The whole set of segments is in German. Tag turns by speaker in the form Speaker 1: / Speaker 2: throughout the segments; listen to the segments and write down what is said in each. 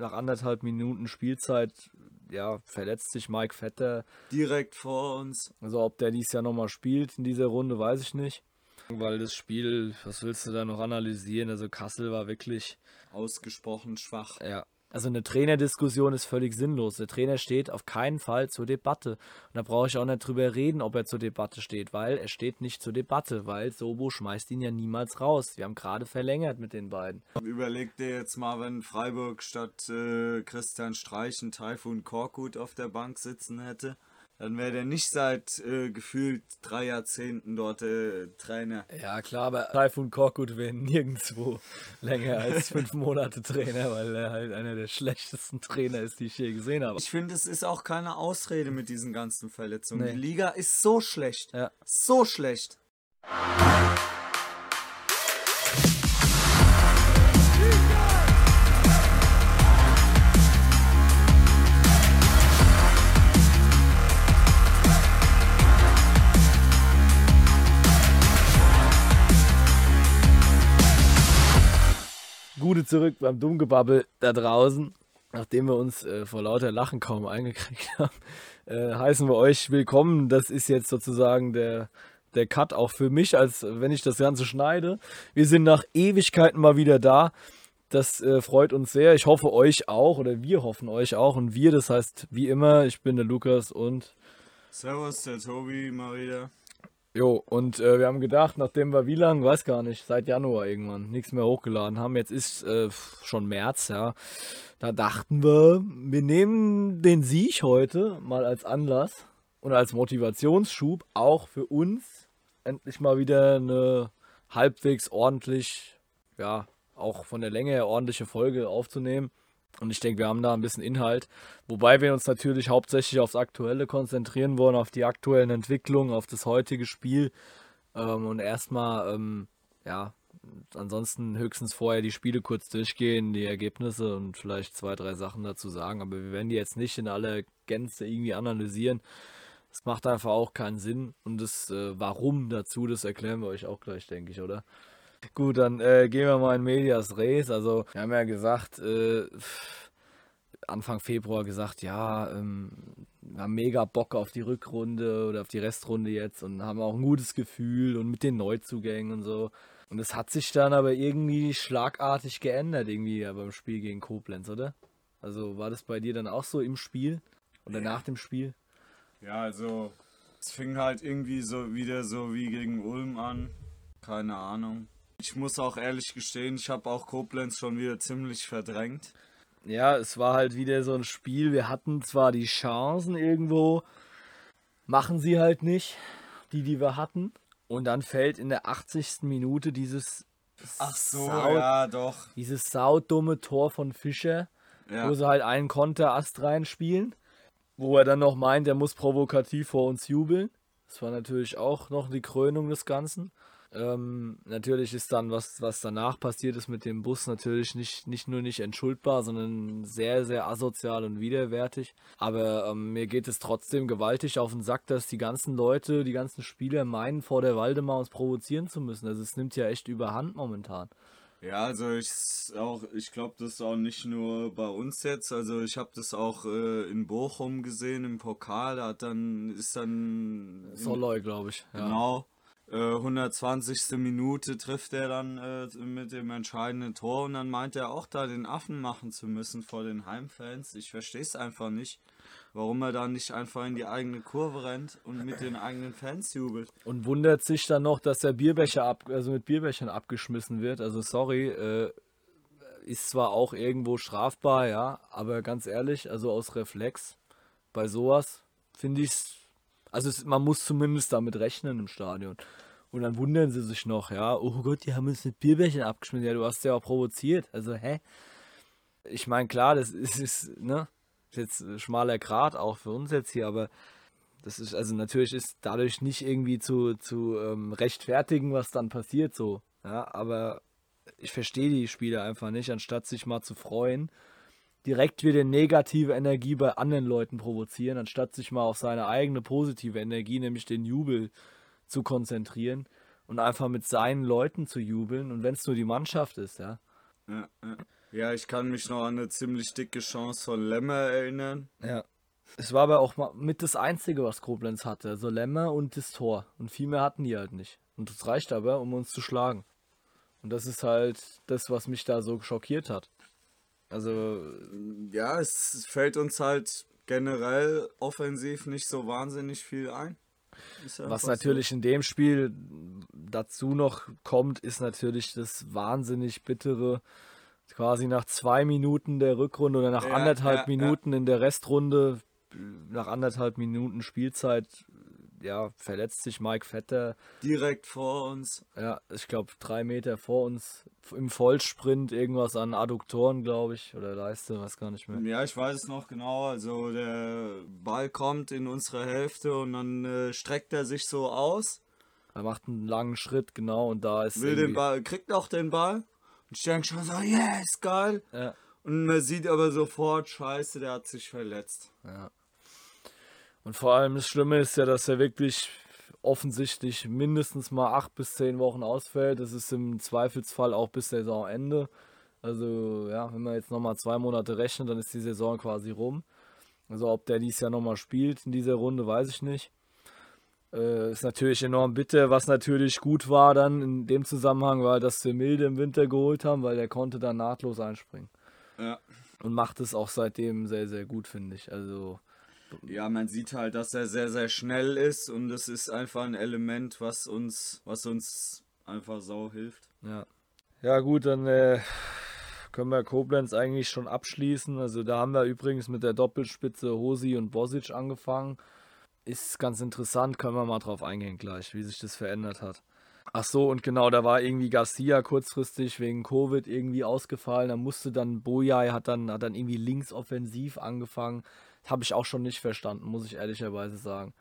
Speaker 1: nach anderthalb Minuten Spielzeit, ja, verletzt sich Mike Vetter.
Speaker 2: Direkt vor uns.
Speaker 1: Also ob der dies Jahr nochmal spielt in dieser Runde, weiß ich nicht. Weil das Spiel, was willst du da noch analysieren? Also Kassel war wirklich
Speaker 2: ausgesprochen schwach.
Speaker 1: Ja, also eine Trainerdiskussion ist völlig sinnlos. Der Trainer steht auf keinen Fall zur Debatte. Und da brauche ich auch nicht drüber reden, ob er zur Debatte steht, weil er steht nicht zur Debatte, weil Sobo schmeißt ihn ja niemals raus. Wir haben gerade verlängert mit den beiden.
Speaker 2: Überleg dir jetzt mal, wenn Freiburg statt äh, Christian Streich und Taifun Korkut auf der Bank sitzen hätte dann wäre der nicht seit äh, gefühlt drei Jahrzehnten dort äh, Trainer.
Speaker 1: Ja, klar, aber Taifun Korkut wäre nirgendwo länger als fünf Monate Trainer, weil er halt einer der schlechtesten Trainer ist, die ich je gesehen habe.
Speaker 2: Ich finde, es ist auch keine Ausrede mit diesen ganzen Verletzungen. Nee. Die Liga ist so schlecht.
Speaker 1: Ja.
Speaker 2: So schlecht.
Speaker 1: Gute zurück beim Dummgebabbel da draußen. Nachdem wir uns äh, vor lauter Lachen kaum eingekriegt haben, äh, heißen wir euch willkommen. Das ist jetzt sozusagen der, der Cut auch für mich, als wenn ich das Ganze schneide. Wir sind nach Ewigkeiten mal wieder da. Das äh, freut uns sehr. Ich hoffe euch auch oder wir hoffen euch auch. Und wir, das heißt wie immer, ich bin der Lukas und.
Speaker 2: Servus, der Tobi wieder.
Speaker 1: Jo, und äh, wir haben gedacht, nachdem wir wie lange, weiß gar nicht, seit Januar irgendwann nichts mehr hochgeladen haben, jetzt ist äh, schon März, ja. Da dachten wir, wir nehmen den Sieg heute mal als Anlass und als Motivationsschub auch für uns endlich mal wieder eine halbwegs ordentlich, ja, auch von der Länge her ordentliche Folge aufzunehmen. Und ich denke, wir haben da ein bisschen Inhalt. Wobei wir uns natürlich hauptsächlich aufs Aktuelle konzentrieren wollen, auf die aktuellen Entwicklungen, auf das heutige Spiel. Ähm, und erstmal, ähm, ja, ansonsten höchstens vorher die Spiele kurz durchgehen, die Ergebnisse und vielleicht zwei, drei Sachen dazu sagen. Aber wir werden die jetzt nicht in aller Gänze irgendwie analysieren. Das macht einfach auch keinen Sinn. Und das äh, Warum dazu, das erklären wir euch auch gleich, denke ich, oder? Gut, dann äh, gehen wir mal in Medias Res. Also, wir haben ja gesagt, äh, Anfang Februar gesagt, ja, ähm, wir haben mega Bock auf die Rückrunde oder auf die Restrunde jetzt und haben auch ein gutes Gefühl und mit den Neuzugängen und so. Und es hat sich dann aber irgendwie schlagartig geändert, irgendwie ja, beim Spiel gegen Koblenz, oder? Also war das bei dir dann auch so im Spiel oder ja. nach dem Spiel?
Speaker 2: Ja, also es fing halt irgendwie so wieder so wie gegen Ulm an. Keine Ahnung. Ich muss auch ehrlich gestehen, ich habe auch Koblenz schon wieder ziemlich verdrängt.
Speaker 1: Ja, es war halt wieder so ein Spiel. Wir hatten zwar die Chancen irgendwo, machen sie halt nicht, die, die wir hatten. Und dann fällt in der 80. Minute dieses
Speaker 2: Ach so, Sau, ja, doch.
Speaker 1: Dieses saudumme Tor von Fischer, ja. wo sie halt einen Konter-Ast reinspielen, wo er dann noch meint, er muss provokativ vor uns jubeln. Das war natürlich auch noch die Krönung des Ganzen. Ähm, natürlich ist dann, was, was danach passiert ist mit dem Bus, natürlich nicht, nicht nur nicht entschuldbar, sondern sehr, sehr asozial und widerwärtig. Aber ähm, mir geht es trotzdem gewaltig auf den Sack, dass die ganzen Leute, die ganzen Spieler meinen, vor der Waldemar uns provozieren zu müssen. Also es nimmt ja echt überhand momentan.
Speaker 2: Ja, also ich auch, ich glaube, das ist auch nicht nur bei uns jetzt. Also ich habe das auch äh, in Bochum gesehen im Pokal. Da hat dann ist dann
Speaker 1: Soloy, glaube ich.
Speaker 2: Ja. Genau. 120. Äh, Minute trifft er dann äh, mit dem entscheidenden Tor und dann meint er auch da den Affen machen zu müssen vor den Heimfans. Ich verstehe es einfach nicht, warum er da nicht einfach in die eigene Kurve rennt und mit den eigenen Fans jubelt.
Speaker 1: Und wundert sich dann noch, dass der Bierbecher ab, also mit Bierbechern abgeschmissen wird. Also sorry, äh, ist zwar auch irgendwo strafbar, ja, aber ganz ehrlich, also aus Reflex bei sowas finde ich es also es, man muss zumindest damit rechnen im Stadion. Und dann wundern sie sich noch, ja, oh Gott, die haben uns mit Bierbärchen abgeschmissen. Ja, du hast ja auch provoziert. Also, hä? Ich meine, klar, das ist, ist, ne, ist jetzt schmaler Grat auch für uns jetzt hier, aber das ist, also natürlich ist dadurch nicht irgendwie zu, zu ähm, rechtfertigen, was dann passiert so. Ja, aber ich verstehe die Spieler einfach nicht, anstatt sich mal zu freuen direkt wieder negative Energie bei anderen Leuten provozieren, anstatt sich mal auf seine eigene positive Energie, nämlich den Jubel, zu konzentrieren und einfach mit seinen Leuten zu jubeln. Und wenn es nur die Mannschaft ist, ja.
Speaker 2: ja, ja. Ich kann mich noch an eine ziemlich dicke Chance von Lemmer erinnern.
Speaker 1: Ja. Es war aber auch mal mit das Einzige, was Koblenz hatte. Also Lämmer und das Tor. Und viel mehr hatten die halt nicht. Und das reicht aber, um uns zu schlagen. Und das ist halt das, was mich da so schockiert hat. Also,
Speaker 2: Ja, es fällt uns halt generell offensiv nicht so wahnsinnig viel ein.
Speaker 1: Was
Speaker 2: einfach so.
Speaker 1: natürlich in dem Spiel dazu noch kommt, ist natürlich das wahnsinnig bittere. Quasi nach zwei Minuten der Rückrunde oder nach
Speaker 2: Ja,
Speaker 1: anderthalb
Speaker 2: ja, ja.
Speaker 1: Minuten in der Restrunde, nach anderthalb Minuten Spielzeit, ja, verletzt sich Mike Vetter.
Speaker 2: direkt vor uns.
Speaker 1: Ja, ich glaube, drei Meter vor uns im Vollsprint irgendwas an Adduktoren, glaube ich, oder Leiste, weiß gar nicht mehr.
Speaker 2: Ja, ich weiß es noch genau. Also der Ball kommt in unsere Hälfte und dann äh, streckt er sich so aus,
Speaker 1: Er macht einen langen Schritt, genau, und da ist
Speaker 2: will den Ball, kriegt auch den Ball und ich denke schon so, yes, geil.
Speaker 1: Ja,
Speaker 2: Und man sieht aber sofort, scheiße, der hat sich verletzt.
Speaker 1: ja. Und vor allem das Schlimme ist ja, dass er wirklich offensichtlich mindestens mal acht bis zehn Wochen ausfällt. Das ist im Zweifelsfall auch bis Saisonende. Also, ja, wenn man jetzt nochmal zwei Monate rechnet, dann ist die Saison quasi rum. Also, ob der dies Jahr nochmal spielt in dieser Runde, weiß ich nicht. Äh, ist natürlich enorm bitter. Was natürlich gut war dann in dem Zusammenhang, war, dass wir Milde im Winter geholt haben, weil der konnte dann nahtlos einspringen.
Speaker 2: Ja.
Speaker 1: Und macht es auch seitdem sehr, sehr gut, finde ich. Also,
Speaker 2: Ja, man sieht halt, dass er sehr, sehr schnell ist und das ist einfach ein Element, was uns, was uns einfach sau hilft.
Speaker 1: Ja. Ja, gut, dann äh, können wir Koblenz eigentlich schon abschließen. Also da haben wir übrigens mit der Doppelspitze Hosi und Bosic angefangen. Ist ganz interessant, können wir mal drauf eingehen gleich, wie sich das verändert hat. Ach so, und genau, da war irgendwie Garcia kurzfristig wegen Covid irgendwie ausgefallen. Da musste dann Boyai hat dann, hat dann irgendwie linksoffensiv angefangen. Habe ich auch schon nicht verstanden, muss ich ehrlicherweise sagen.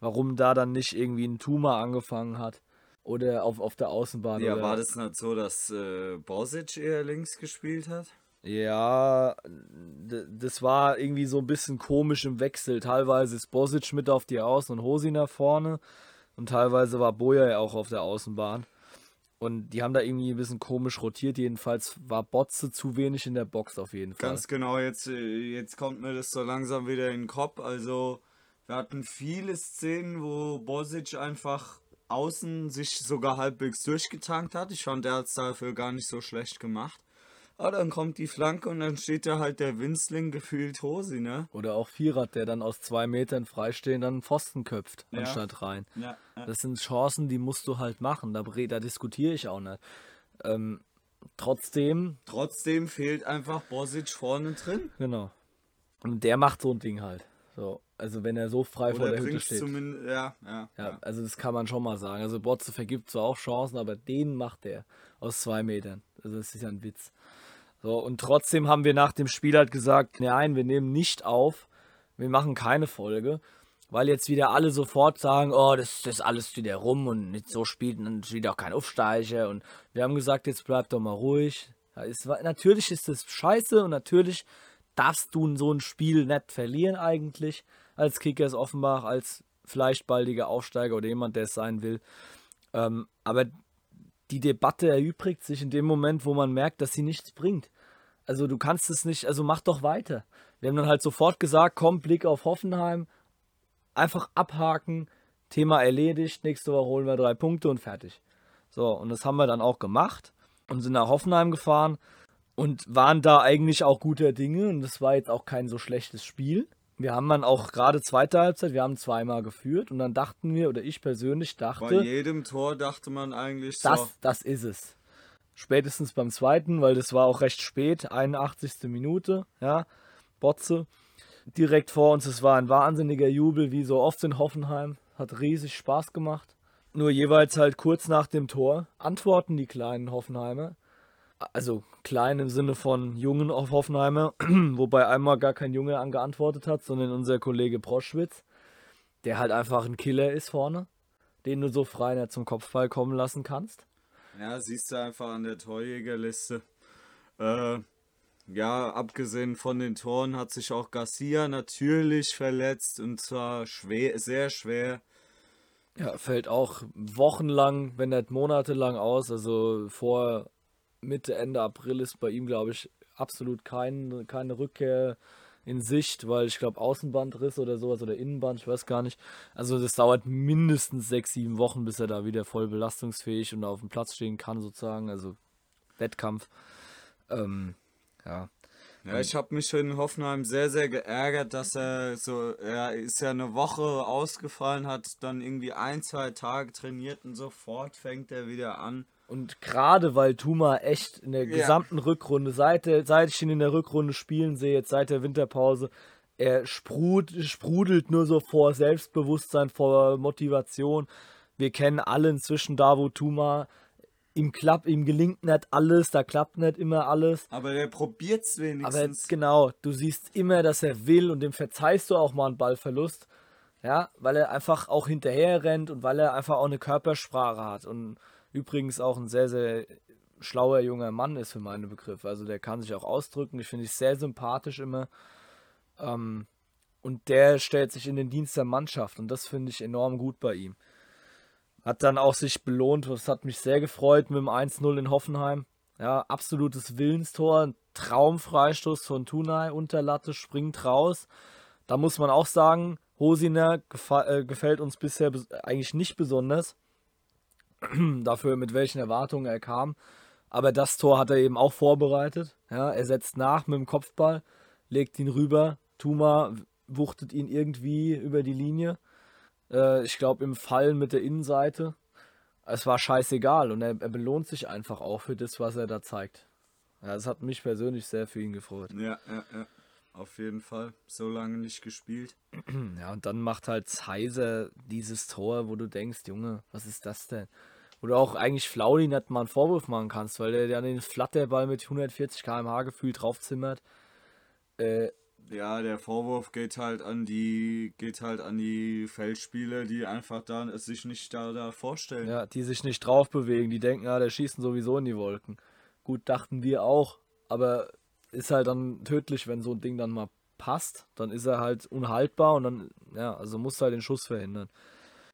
Speaker 1: Warum da dann nicht irgendwie ein Tuma angefangen hat. Oder auf, auf der Außenbahn.
Speaker 2: Ja, war das nicht so, dass äh, Bosic eher links gespielt hat?
Speaker 1: Ja, das war irgendwie so ein bisschen komisch im Wechsel. Teilweise ist Bosic mit auf die Außen und Hosi nach vorne. Und teilweise war Boja ja auch auf der Außenbahn. Und die haben da irgendwie ein bisschen komisch rotiert. Jedenfalls war Botze zu wenig in der Box auf jeden Fall.
Speaker 2: Ganz genau, jetzt, äh, jetzt kommt mir das so langsam wieder in den Kopf. Also, wir hatten viele Szenen, wo Bosic einfach außen sich sogar halbwegs durchgetankt hat. Ich fand, er hat es dafür gar nicht so schlecht gemacht. Aber dann kommt die Flanke und dann steht da halt der Winzling gefühlt Hosi, ne?
Speaker 1: Oder auch Vierrad, der dann aus zwei Metern freistehen, dann einen Pfosten köpft,
Speaker 2: Ja.
Speaker 1: anstatt rein.
Speaker 2: Ja, ja.
Speaker 1: Das sind Chancen, die musst du halt machen. Da, da diskutiere ich auch nicht. Ähm, trotzdem
Speaker 2: Trotzdem fehlt einfach Bosic vorne drin.
Speaker 1: Genau. Und der macht so ein Ding halt. So, also wenn er so frei vor
Speaker 2: Oder
Speaker 1: der Hütte steht.
Speaker 2: zumindest, ja, ja,
Speaker 1: Ja,
Speaker 2: ja.
Speaker 1: also das kann man schon mal sagen. Also Botze vergibt zwar auch Chancen, aber den macht er aus zwei Metern. Also das ist ja ein Witz. So, und trotzdem haben wir nach dem Spiel halt gesagt, nein, wir nehmen nicht auf, wir machen keine Folge, weil jetzt wieder alle sofort sagen, oh, das, das ist alles wieder rum und nicht so spielt und dann wieder auch kein Aufsteiger. Und wir haben gesagt, jetzt bleib doch mal ruhig. Ja, ist, natürlich ist das scheiße und natürlich darfst du so ein Spiel nicht verlieren eigentlich als Kickers Offenbach, als vielleicht baldiger Aufsteiger oder jemand, der es sein will. Ähm, aber die Debatte erübrigt sich in dem Moment, wo man merkt, dass sie nichts bringt. Also du kannst es nicht, also mach doch weiter. Wir haben dann halt sofort gesagt, komm, Blick auf Hoffenheim, einfach abhaken, Thema erledigt, nächste Woche holen wir drei Punkte und fertig. So, und das haben wir dann auch gemacht und sind nach Hoffenheim gefahren und waren da eigentlich auch guter Dinge und das war jetzt auch kein so schlechtes Spiel. Wir haben dann auch gerade zweite Halbzeit, wir haben zweimal geführt und dann dachten wir, oder ich persönlich
Speaker 2: Bei
Speaker 1: dachte,
Speaker 2: jedem Tor dachte man eigentlich so.
Speaker 1: das, das ist es. Spätestens beim zweiten, weil das war auch recht spät, 81. Minute, ja, Botze. Direkt vor uns, es war ein wahnsinniger Jubel, wie so oft in Hoffenheim. Hat riesig Spaß gemacht. Nur jeweils halt kurz nach dem Tor antworten die kleinen Hoffenheimer. Also klein im Sinne von jungen Hoffenheimer, wobei einmal gar kein Junge angeantwortet hat, sondern unser Kollege Proschwitz, der halt einfach ein Killer ist vorne, den du so frei zum Kopfball kommen lassen kannst.
Speaker 2: Ja, siehst du einfach an der Torjägerliste. Äh, ja, abgesehen von den Toren hat sich auch Garcia natürlich verletzt und zwar schwer, sehr schwer.
Speaker 1: Ja, fällt auch wochenlang, wenn nicht monatelang aus. Also vor Mitte, Ende April ist bei ihm, glaube ich, absolut kein, keine Rückkehr in Sicht, weil ich glaube Außenbandriss oder sowas oder Innenband, ich weiß gar nicht. Also das dauert mindestens sechs, sieben Wochen, bis er da wieder voll belastungsfähig und auf dem Platz stehen kann sozusagen. Also Wettkampf. Ähm, ja.
Speaker 2: Ja, ich habe mich in Hoffenheim sehr, sehr geärgert, dass er so, er ist ja eine Woche ausgefallen, hat dann irgendwie ein, zwei Tage trainiert und sofort fängt er wieder an.
Speaker 1: Und gerade weil Tuma echt in der
Speaker 2: Ja.
Speaker 1: gesamten Rückrunde, seit, der, seit ich ihn in der Rückrunde spielen sehe, jetzt seit der Winterpause, er sprud, sprudelt nur so vor Selbstbewusstsein, vor Motivation. Wir kennen alle inzwischen da, wo Tuma ihm klappt, ihm gelingt nicht alles, da klappt nicht immer alles.
Speaker 2: Aber der probiert's
Speaker 1: Aber
Speaker 2: wenigstens.
Speaker 1: genau, du siehst immer, dass er will und dem verzeihst du auch mal einen Ballverlust. Ja, weil er einfach auch hinterher rennt und weil er einfach auch eine Körpersprache hat. Und übrigens auch ein sehr, sehr schlauer junger Mann ist für meine Begriffe. Also der kann sich auch ausdrücken. Ich finde ich sehr sympathisch immer. Ähm, und der stellt sich in den Dienst der Mannschaft und das finde ich enorm gut bei ihm. Hat dann auch sich belohnt, das hat mich sehr gefreut mit dem 1-0 in Hoffenheim. Ja, absolutes Willenstor, Traumfreistoß von Tunay, Unterlatte, springt raus. Da muss man auch sagen, Hosiner äh, gefällt uns bisher eigentlich nicht besonders. Dafür, mit welchen Erwartungen er kam. Aber das Tor hat er eben auch vorbereitet. Ja, er setzt nach mit dem Kopfball, legt ihn rüber. Tuma wuchtet ihn irgendwie über die Linie. Äh, ich glaube, im Fall mit der Innenseite. Es war scheißegal und er, er belohnt sich einfach auch für das, was er da zeigt. Ja, das hat mich persönlich sehr für ihn gefreut.
Speaker 2: Ja, ja, ja. Auf jeden Fall. So lange nicht gespielt.
Speaker 1: Ja, und dann macht halt Zeiser dieses Tor, wo du denkst, Junge, was ist das denn? Du auch eigentlich Flaudi nicht mal einen Vorwurf machen kannst, weil der dann den Flatterball mit 140 km/h gefühlt draufzimmert. Äh,
Speaker 2: Ja, der Vorwurf geht halt an die geht halt an die Feldspieler, die einfach da es sich nicht da, da vorstellen.
Speaker 1: ja, die sich nicht drauf bewegen, die denken, ja, der schießt ihn sowieso in die Wolken. Gut, dachten wir auch, aber ist halt dann tödlich, wenn so ein Ding dann mal passt, dann ist er halt unhaltbar und dann, ja, also muss halt den Schuss verhindern.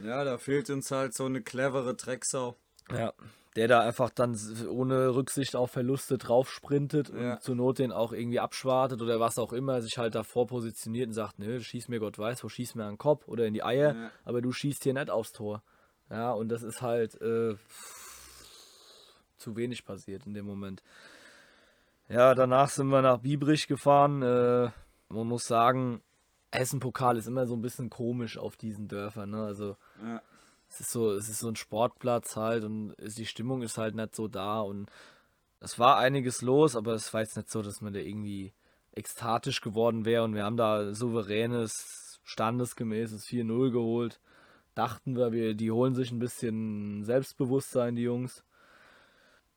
Speaker 2: Ja, da fehlt uns halt so eine clevere Drecksau.
Speaker 1: Ja, der da einfach dann ohne Rücksicht auf Verluste drauf sprintet
Speaker 2: Ja.
Speaker 1: und zur Not den auch irgendwie abschwartet oder was auch immer, sich halt davor positioniert und sagt, nö, schieß mir Gott weiß, wo schieß mir an den Kopf oder in die Eier,
Speaker 2: Ja.
Speaker 1: aber du schießt hier nicht aufs Tor. Ja, und das ist halt äh, zu wenig passiert in dem Moment. Ja, danach sind wir nach Biebrich gefahren. Äh, man muss sagen, Hessen-Pokal ist immer so ein bisschen komisch auf diesen Dörfern. Ne? Also
Speaker 2: Ja.
Speaker 1: es ist so, es ist so ein Sportplatz halt und die Stimmung ist halt nicht so da und es war einiges los, aber es war jetzt nicht so, dass man da irgendwie ekstatisch geworden wäre und wir haben da souveränes, standesgemäßes 4-0 geholt. Dachten wir, wir, die holen sich ein bisschen Selbstbewusstsein, die Jungs.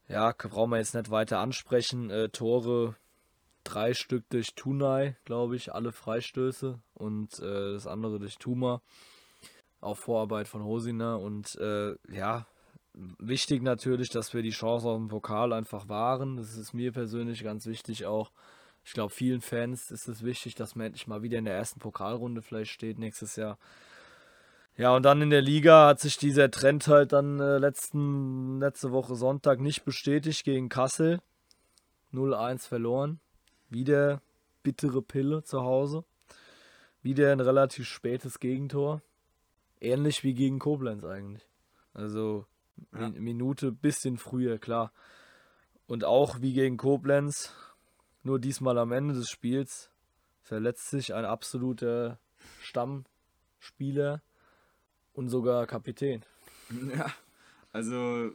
Speaker 1: Ja, brauchen wir jetzt nicht weiter ansprechen. Äh, Tore, drei Stück durch Tunai, glaube ich, alle Freistöße und äh, das andere durch Tuma auf Vorarbeit von Hosiner und äh, ja, wichtig natürlich, dass wir die Chance auf den Pokal einfach wahren. Das ist mir persönlich ganz wichtig auch. Ich glaube, vielen Fans ist es wichtig, dass man endlich mal wieder in der ersten Pokalrunde vielleicht steht nächstes Jahr. Ja, und dann in der Liga hat sich dieser Trend halt dann äh, letzten, letzte Woche Sonntag nicht bestätigt gegen Kassel. 0-1 verloren. Wieder bittere Pille zu Hause. Wieder ein relativ spätes Gegentor. Ähnlich wie gegen Koblenz eigentlich. Also
Speaker 2: Ja.
Speaker 1: Min Minute bisschen früher, klar. Und auch wie gegen Koblenz, nur diesmal am Ende des Spiels, verletzt sich ein absoluter Stammspieler und sogar Kapitän.
Speaker 2: Ja, also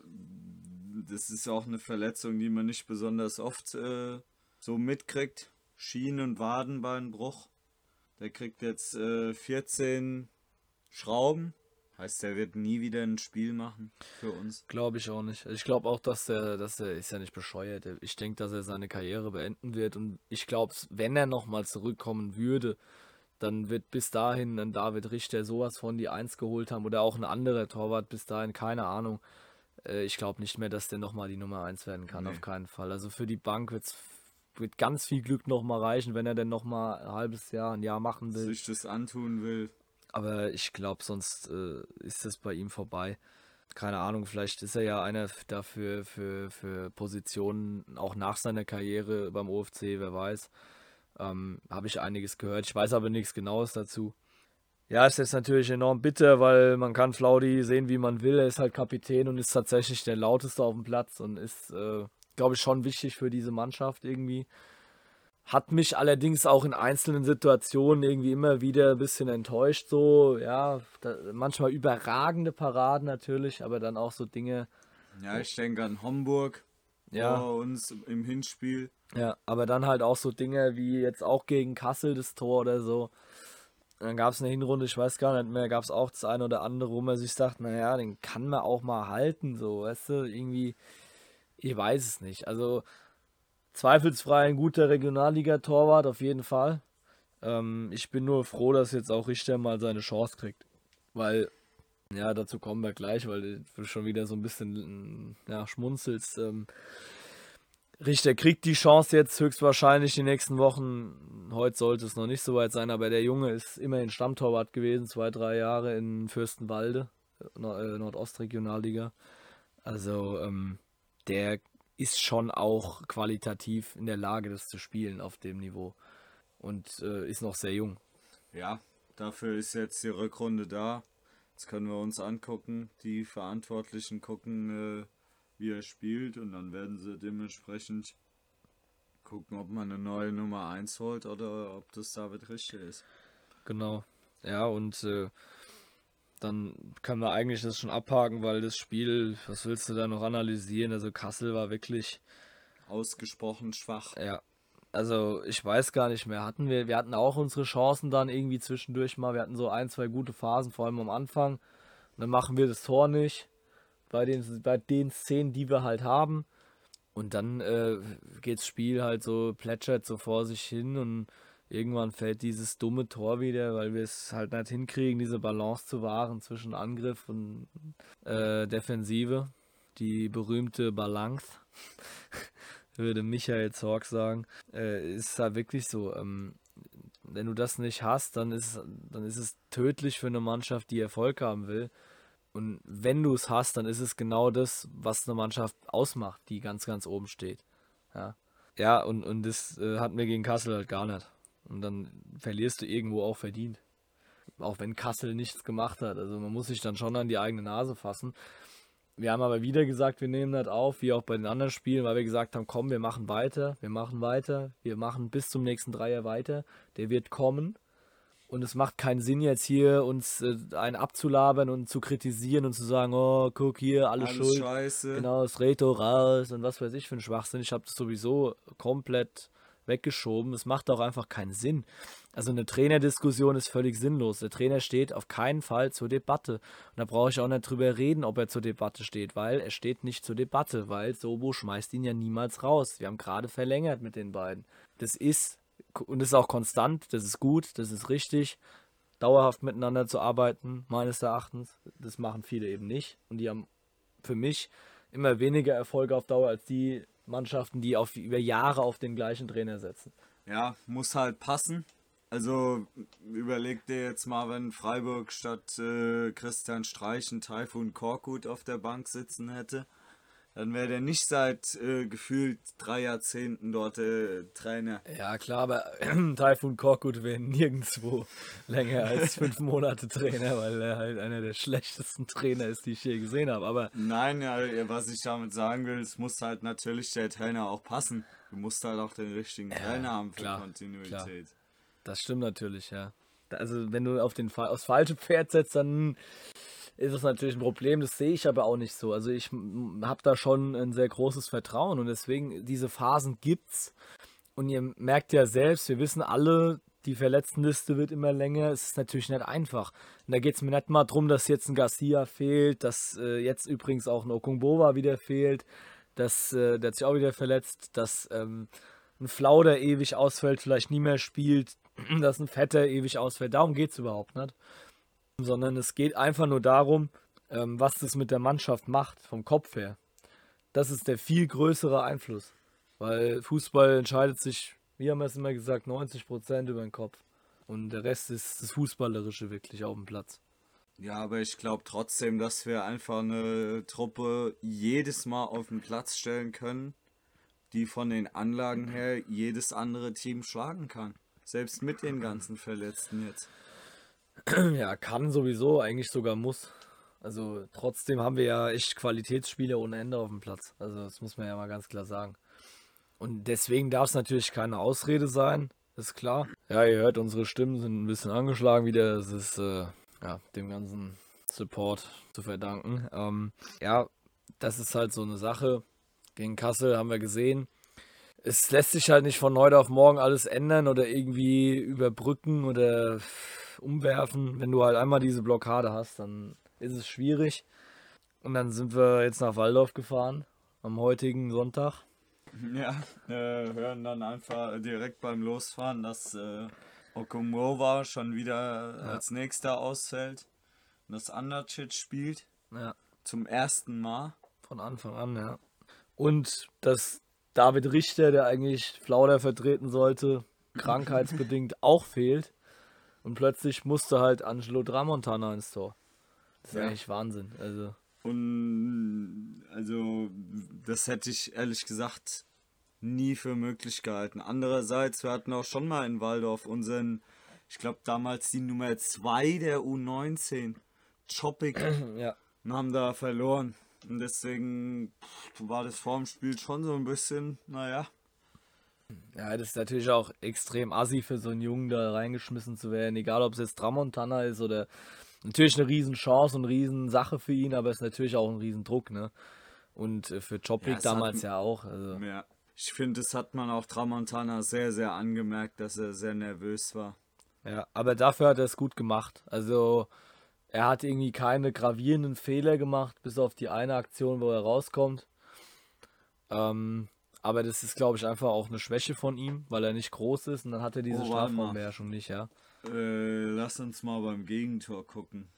Speaker 2: das ist auch eine Verletzung, die man nicht besonders oft äh, so mitkriegt. Schien- und Wadenbeinbruch. Der kriegt jetzt äh, 14 Schrauben. Heißt, der wird nie wieder ein Spiel machen für uns.
Speaker 1: Glaube ich auch nicht. Ich glaube auch, dass er, dass er ist ja nicht bescheuert. Ich denke, dass er seine Karriere beenden wird. Und ich glaube, wenn er nochmal zurückkommen würde, dann wird bis dahin ein David Richter sowas von die Eins geholt haben oder auch ein anderer Torwart bis dahin, keine Ahnung. Äh, Ich glaube nicht mehr, dass der nochmal die Nummer eins werden kann,
Speaker 2: Nee.
Speaker 1: auf keinen Fall. Also für die Bank wird's, wird ganz viel Glück nochmal reichen, wenn er denn nochmal ein halbes Jahr, ein Jahr machen will.
Speaker 2: Sich das antun will.
Speaker 1: Aber ich glaube, sonst äh, ist das bei ihm vorbei. keine Ahnung, vielleicht ist er ja einer dafür für, für Positionen auch nach seiner Karriere beim OFC, wer weiß. Ähm, Habe ich einiges gehört. Ich weiß aber nichts Genaues dazu. Ja, ist jetzt natürlich enorm bitter, weil man kann Flaudi sehen, wie man will. Er ist halt Kapitän und ist tatsächlich der lauteste auf dem Platz und ist, äh, glaube ich, schon wichtig für diese Mannschaft irgendwie. Hat mich allerdings auch in einzelnen Situationen irgendwie immer wieder ein bisschen enttäuscht. So, ja, da, manchmal überragende Paraden natürlich, aber dann auch so Dinge.
Speaker 2: Ja, ich denke an Homburg
Speaker 1: Ja.
Speaker 2: vor uns im Hinspiel.
Speaker 1: Ja, aber dann halt auch so Dinge wie jetzt auch gegen Kassel das Tor oder so. Dann gab es eine Hinrunde, ich weiß gar nicht mehr, gab es auch das eine oder andere, wo man sich sagt, naja, den kann man auch mal halten, so, weißt du, irgendwie, ich weiß es nicht. Also zweifelsfrei ein guter Regionalliga-Torwart, auf jeden Fall. Ähm, ich bin nur froh, dass jetzt auch Richter mal seine Chance kriegt. Weil, ja, dazu kommen wir gleich, weil du schon wieder so ein bisschen ja, schmunzelst. Ähm, Richter kriegt die Chance jetzt höchstwahrscheinlich die nächsten Wochen. Heute sollte es noch nicht so weit sein, aber der Junge ist immerhin Stammtorwart gewesen, zwei, drei Jahre in Fürstenwalde, Nord äh, Nordostregionalliga. Also ähm, der ist schon auch qualitativ in der Lage, das zu spielen auf dem Niveau. Und äh, ist noch sehr jung.
Speaker 2: Ja, dafür ist jetzt die Rückrunde da. Jetzt können wir uns angucken. Die Verantwortlichen gucken, äh, wie er spielt und dann werden sie dementsprechend gucken, ob man eine neue Nummer 1 holt oder ob das David Richter ist.
Speaker 1: Genau. Ja, und äh, dann können wir eigentlich das schon abhaken, weil das Spiel, was willst du da noch analysieren? Also Kassel war wirklich,
Speaker 2: Ausgesprochen schwach.
Speaker 1: ja, also ich weiß gar nicht mehr. Hatten wir, wir hatten auch unsere Chancen dann irgendwie zwischendurch mal. Wir hatten so ein, zwei gute Phasen, vor allem am Anfang. Und dann machen wir das Tor nicht. Bei den, bei den Szenen, die wir halt haben. Und dann äh, geht das Spiel halt so, plätschert so vor sich hin und irgendwann fällt dieses dumme Tor wieder, weil wir es halt nicht hinkriegen, diese Balance zu wahren zwischen Angriff und äh, Defensive. Die berühmte Balance, würde Michael Zorg sagen. Äh, ist halt wirklich so. Ähm, wenn du das nicht hast, dann ist, dann ist es tödlich für eine Mannschaft, die Erfolg haben will. Und wenn du es hast, dann ist es genau das, was eine Mannschaft ausmacht, die ganz, ganz oben steht. Ja, ja und, und das äh, hatten wir gegen Kassel halt gar nicht. Und dann verlierst du irgendwo auch verdient. Auch wenn Kassel nichts gemacht hat. Also man muss sich dann schon an die eigene Nase fassen. Wir haben aber wieder gesagt, wir nehmen das auf, wie auch bei den anderen Spielen, weil wir gesagt haben, komm, wir machen weiter, wir machen weiter, wir machen bis zum nächsten Dreier weiter. Der wird kommen. Und es macht keinen Sinn jetzt hier uns äh, einen abzulabern und zu kritisieren und zu sagen, oh, guck hier, alle
Speaker 2: Alles
Speaker 1: schuld.
Speaker 2: scheiße.
Speaker 1: Genau, das Reto raus und was weiß ich für ein Schwachsinn. Ich habe das sowieso komplett weggeschoben. Es macht auch einfach keinen Sinn. Also eine Trainerdiskussion ist völlig sinnlos. Der Trainer steht auf keinen Fall zur Debatte. Und da brauche ich auch nicht drüber reden, ob er zur Debatte steht, weil er steht nicht zur Debatte, weil Sobo schmeißt ihn ja niemals raus. Wir haben gerade verlängert mit den beiden. Das ist, und das ist auch konstant, das ist gut, das ist richtig, dauerhaft miteinander zu arbeiten, meines Erachtens. Das machen viele eben nicht. Und die haben für mich immer weniger Erfolge auf Dauer als die Mannschaften, die auf, über Jahre auf den gleichen Trainer setzen.
Speaker 2: Ja, muss halt passen. Also überleg dir jetzt mal, wenn Freiburg statt äh, Christian Streich einen Taifun Korkut auf der Bank sitzen hätte, dann wäre der nicht seit äh, gefühlt drei Jahrzehnten dort äh, Trainer.
Speaker 1: Ja, klar, aber Taifun Korkut wäre nirgendwo länger als fünf Monate Trainer, weil er halt einer der schlechtesten Trainer ist, die ich je gesehen habe. Aber
Speaker 2: Nein, ja, was ich damit sagen will, es muss halt natürlich der Trainer auch passen. Du musst halt auch den richtigen Trainer haben für
Speaker 1: klar,
Speaker 2: Kontinuität.
Speaker 1: das stimmt natürlich, ja. Also, wenn du auf den, aufs falsche Pferd setzt, dann ist es natürlich ein Problem. Das sehe ich aber auch nicht so. Also, ich habe da schon ein sehr großes Vertrauen und deswegen, diese Phasen gibt's. Und ihr merkt ja selbst, wir wissen alle, die Verletztenliste wird immer länger. Es ist natürlich nicht einfach. Und da geht es mir nicht mal darum, dass jetzt ein Garcia fehlt, dass äh, jetzt übrigens auch ein Okungbowa wieder fehlt, dass äh, der hat sich auch wieder verletzt, dass ähm, ein Flauder ewig ausfällt, vielleicht nie mehr spielt, dass ein Vetter ewig ausfällt. Darum geht es überhaupt nicht. Sondern es geht einfach nur darum, ähm, was das mit der Mannschaft macht, vom Kopf her. Das ist der viel größere Einfluss. Weil Fußball entscheidet sich, wie haben wir es immer gesagt, 90% über den Kopf. Und der Rest ist das Fußballerische wirklich auf dem Platz.
Speaker 2: Ja, aber ich glaube trotzdem, dass wir einfach eine Truppe jedes Mal auf den Platz stellen können, die von den Anlagen her jedes andere Team schlagen kann. Selbst mit den ganzen Verletzten jetzt.
Speaker 1: Ja, kann sowieso, eigentlich sogar muss. Also trotzdem haben wir ja echt Qualitätsspieler ohne Ende auf dem Platz. Also das muss man ja mal ganz klar sagen. Und deswegen darf es natürlich keine Ausrede sein, ist klar. Ja, ihr hört, unsere Stimmen sind ein bisschen angeschlagen wieder. Es ist äh, ja, dem ganzen Support zu verdanken. Ähm, ja, das ist halt so eine Sache. Gegen Kassel haben wir gesehen. Es lässt sich halt nicht von heute auf morgen alles ändern oder irgendwie überbrücken oder umwerfen. Wenn du halt einmal diese Blockade hast, dann ist es schwierig. Und dann sind wir jetzt nach Waldorf gefahren am heutigen Sonntag.
Speaker 2: Ja, äh, hören dann einfach direkt beim Losfahren, dass äh, Okumova schon wieder ja. als nächster ausfällt. Und dass Andercic spielt.
Speaker 1: Ja.
Speaker 2: Zum ersten Mal.
Speaker 1: Von Anfang an, ja. Und dass David Richter, der eigentlich Flauder vertreten sollte, krankheitsbedingt auch fehlt. Und plötzlich musste halt Angelo Dramontana ins Tor. Das ist ja. eigentlich Wahnsinn. Also.
Speaker 2: Und also, das hätte ich ehrlich gesagt nie für möglich gehalten. Andererseits, wir hatten auch schon mal in Waldorf unseren, ich glaube damals die Nummer 2 der U19, Choppik,
Speaker 1: ja.
Speaker 2: und haben da verloren. Und deswegen war das vorm Spiel schon so ein bisschen, naja.
Speaker 1: Ja, das ist natürlich auch extrem assi für so einen Jungen da reingeschmissen zu werden, egal ob es jetzt Tramontana ist oder natürlich eine Riesenchance und Riesensache für ihn, aber es ist natürlich auch ein Riesendruck, ne? Und äh, für Chopik ja, damals ja auch. Also.
Speaker 2: Ja, ich finde, das hat man auch Tramontana sehr, sehr angemerkt, dass er sehr nervös war.
Speaker 1: Ja, aber dafür hat er es gut gemacht. Also er hat irgendwie keine gravierenden Fehler gemacht, bis auf die eine Aktion, wo er rauskommt. Ähm, aber das ist, glaube ich, einfach auch eine Schwäche von ihm, weil er nicht groß ist und dann hat er diese oh, Strafraumbeherrschung nicht, ja.
Speaker 2: Äh, lass uns mal beim Gegentor gucken.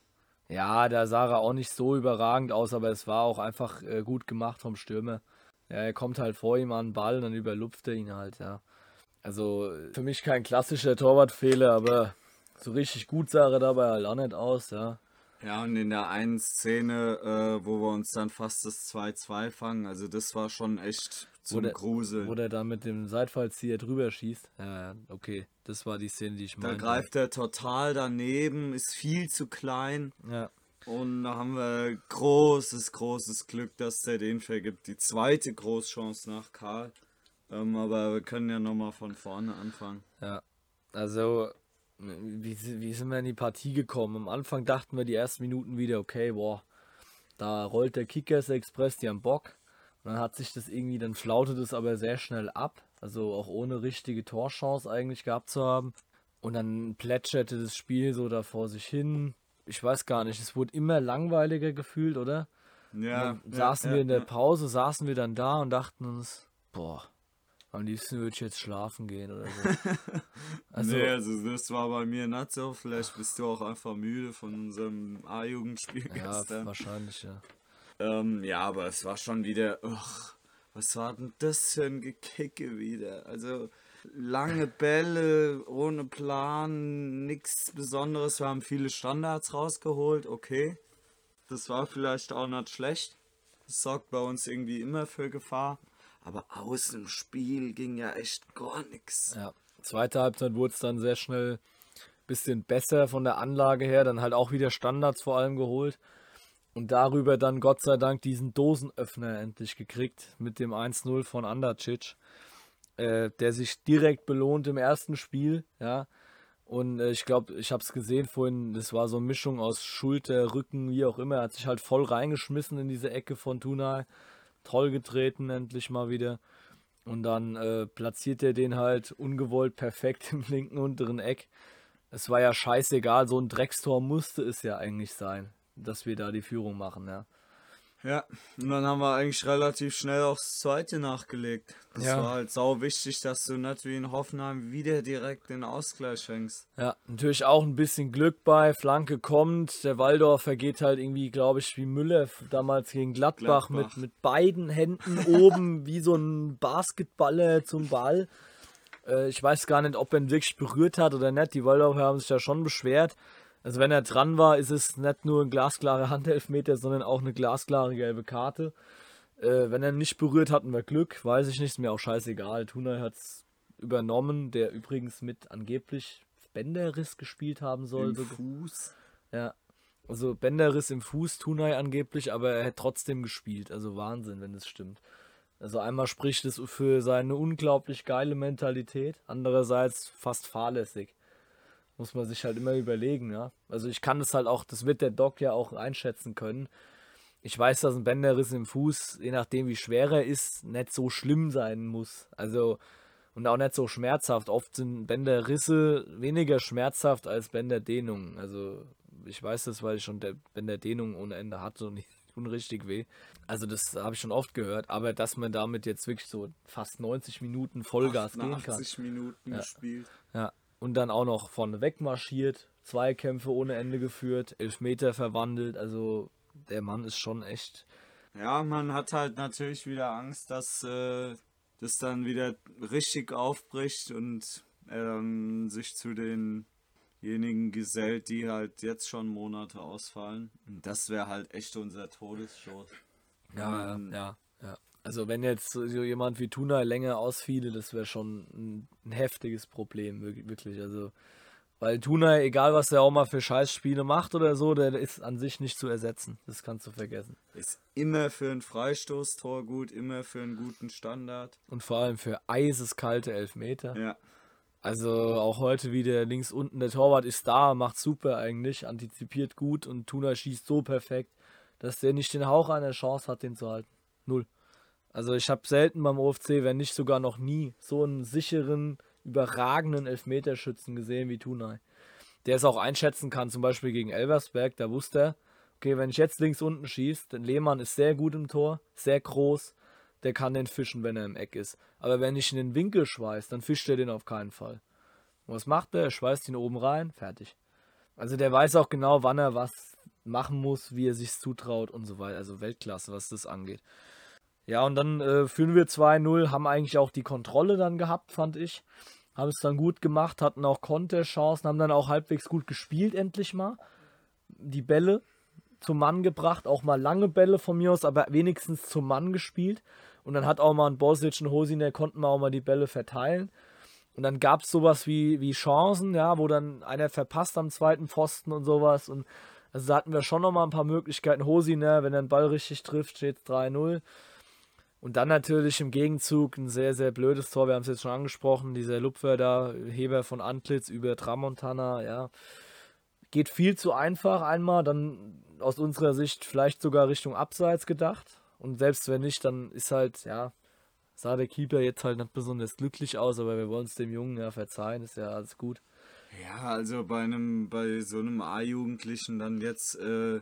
Speaker 1: Ja, da sah er auch nicht so überragend aus, aber es war auch einfach äh, gut gemacht vom Stürmer. Ja, er kommt halt vor ihm an den Ball und dann überlupft er ihn halt, ja. Also für mich kein klassischer Torwartfehler, aber so richtig gut sah er dabei halt auch nicht aus, ja.
Speaker 2: Ja, und in der einen Szene, äh, wo wir uns dann fast das 2-2 fangen, also das war schon echt zum wo der, Grusel.
Speaker 1: Wo der da mit dem Seitfallzieher drüber schießt. Ja, okay, das war die Szene, die ich
Speaker 2: meine. Da greift er total daneben, ist viel zu klein.
Speaker 1: Ja.
Speaker 2: Und da haben wir großes, großes Glück, dass der den vergibt. Die zweite Großchance nach Karl. Ähm, aber wir können ja nochmal von vorne anfangen.
Speaker 1: Ja, also wie, wie sind wir in die Partie gekommen? Am Anfang dachten wir die ersten Minuten wieder, okay, boah, da rollt der Kickers Express, die haben Bock. Und dann hat sich das irgendwie, dann flautet es aber sehr schnell ab. Also auch ohne richtige Torchance eigentlich gehabt zu haben. Und dann plätscherte das Spiel so da vor sich hin ich weiß gar nicht, es wurde immer langweiliger gefühlt, oder?
Speaker 2: Ja.
Speaker 1: saßen
Speaker 2: ja,
Speaker 1: wir in der Pause, saßen wir dann da und dachten uns, boah, am liebsten würde ich jetzt schlafen gehen oder so.
Speaker 2: also, nee, also das war bei mir nicht so. Vielleicht bist du auch einfach müde von unserem A-Jugendspiel
Speaker 1: ja, gestern. wahrscheinlich, ja.
Speaker 2: Ähm, ja, aber es war schon wieder, ugh, was war denn das für ein Gekicke wieder? Also, lange Bälle, ohne Plan, nichts Besonderes. Wir haben viele Standards rausgeholt, okay. Das war vielleicht auch nicht schlecht. Das sorgt bei uns irgendwie immer für Gefahr. Aber aus dem Spiel ging ja echt gar nichts.
Speaker 1: Ja, zweite Halbzeit wurde es dann sehr schnell ein bisschen besser von der Anlage her. Dann halt auch wieder Standards vor allem geholt. Und darüber dann Gott sei Dank diesen Dosenöffner endlich gekriegt mit dem 1-0 von Andercic äh, der sich direkt belohnt im ersten Spiel, ja. Und äh, ich glaube, ich habe es gesehen vorhin, das war so eine Mischung aus Schulter, Rücken, wie auch immer. Er hat sich halt voll reingeschmissen in diese Ecke von Tunai. Toll getreten, endlich mal wieder. Und dann äh, platziert er den halt ungewollt perfekt im linken unteren Eck. Es war ja scheißegal, so ein Dreckstor musste es ja eigentlich sein, dass wir da die Führung machen, ja.
Speaker 2: Ja, und dann haben wir eigentlich relativ schnell aufs zweite nachgelegt. Das ja. war halt sau wichtig, dass du nicht wie in Hoffenheim wieder direkt den Ausgleich schenkst.
Speaker 1: Ja, natürlich auch ein bisschen Glück bei. Flanke kommt, der Waldorfer geht halt irgendwie, glaube ich, wie Müller damals gegen Gladbach, Gladbach. Mit, mit beiden Händen oben wie so ein Basketballer zum Ball. Äh, ich weiß gar nicht, ob er ihn wirklich berührt hat oder nicht. Die Waldorfer haben sich ja schon beschwert. Also wenn er dran war, ist es nicht nur ein glasklare Handelfmeter, sondern auch eine glasklare gelbe Karte. Äh, wenn er nicht berührt, hatten wir Glück, weiß ich nicht, ist mir auch scheißegal. Tunay hat es übernommen, der übrigens mit angeblich Bänderriss gespielt haben soll.
Speaker 2: Im
Speaker 1: so-
Speaker 2: Fuß.
Speaker 1: Ja. Also Bänderriss im Fuß, Tunay angeblich, aber er hat trotzdem gespielt. Also Wahnsinn, wenn es stimmt. Also einmal spricht es für seine unglaublich geile Mentalität, andererseits fast fahrlässig. Muss man sich halt immer überlegen, ja. Also ich kann das halt auch, das wird der Doc ja auch einschätzen können. Ich weiß, dass ein Bänderriss im Fuß, je nachdem wie schwer er ist, nicht so schlimm sein muss. Also und auch nicht so schmerzhaft. Oft sind Bänderrisse weniger schmerzhaft als Bänderdehnungen. Also ich weiß das, weil ich schon der Bänderdehnung ohne Ende hatte und die tun richtig weh. Also das habe ich schon oft gehört. Aber dass man damit jetzt wirklich so fast 90 Minuten Vollgas gehen kann.
Speaker 2: 80 Minuten gespielt.
Speaker 1: Ja. Und dann auch noch vorne weg marschiert, Zweikämpfe ohne Ende geführt, Elfmeter verwandelt. Also der Mann ist schon echt.
Speaker 2: Ja, man hat halt natürlich wieder Angst, dass äh, das dann wieder richtig aufbricht und er dann sich zu denjenigen gesellt, die halt jetzt schon Monate ausfallen. Und das wäre halt echt unser Todesstoß.
Speaker 1: Ja,
Speaker 2: Ähm,
Speaker 1: ja, ja. Also wenn jetzt so jemand wie Tuna länger ausfiele, das wäre schon ein, ein heftiges Problem, wirk- wirklich. Also, weil Tuna, egal was der auch mal für Scheißspiele macht oder so, der ist an sich nicht zu ersetzen. Das kannst du vergessen.
Speaker 2: Ist immer für ein Freistoßtor gut, immer für einen guten Standard.
Speaker 1: Und vor allem für eiseskalte Elfmeter.
Speaker 2: Ja.
Speaker 1: Also auch heute wieder links unten, der Torwart ist da, macht super eigentlich, antizipiert gut und Tuna schießt so perfekt, dass der nicht den Hauch einer Chance hat, den zu halten. Null. Also ich habe selten beim OFC, wenn nicht sogar noch nie, so einen sicheren, überragenden Elfmeterschützen gesehen wie Tunay. Der es auch einschätzen kann, zum Beispiel gegen Elversberg, da wusste er, okay, wenn ich jetzt links unten schieße, denn Lehmann ist sehr gut im Tor, sehr groß, der kann den fischen, wenn er im Eck ist. Aber wenn ich in den Winkel schweiß, dann fischt er den auf keinen Fall. Und was macht er? Er schweißt ihn oben rein, fertig. Also der weiß auch genau, wann er was machen muss, wie er sich zutraut und so weiter. Also Weltklasse, was das angeht. Ja, und dann äh, führen wir 2-0, haben eigentlich auch die Kontrolle dann gehabt, fand ich. Haben es dann gut gemacht, hatten auch Konterchancen, haben dann auch halbwegs gut gespielt, endlich mal. Die Bälle zum Mann gebracht, auch mal lange Bälle von mir aus, aber wenigstens zum Mann gespielt. Und dann hat auch mal ein Bosic und Hosin, der konnten mal auch mal die Bälle verteilen. Und dann gab es sowas wie, wie Chancen, ja, wo dann einer verpasst am zweiten Pfosten und sowas. Und also da hatten wir schon noch mal ein paar Möglichkeiten. Hosin, ja, wenn er den Ball richtig trifft, steht es 3-0. Und dann natürlich im Gegenzug ein sehr, sehr blödes Tor. Wir haben es jetzt schon angesprochen. Dieser Lupfer da, Heber von Antlitz über Tramontana, ja. Geht viel zu einfach einmal. Dann aus unserer Sicht vielleicht sogar Richtung Abseits gedacht. Und selbst wenn nicht, dann ist halt, ja, sah der Keeper jetzt halt nicht besonders glücklich aus, aber wir wollen es dem Jungen ja verzeihen, ist ja alles gut.
Speaker 2: Ja, also bei einem, bei so einem A-Jugendlichen dann jetzt äh,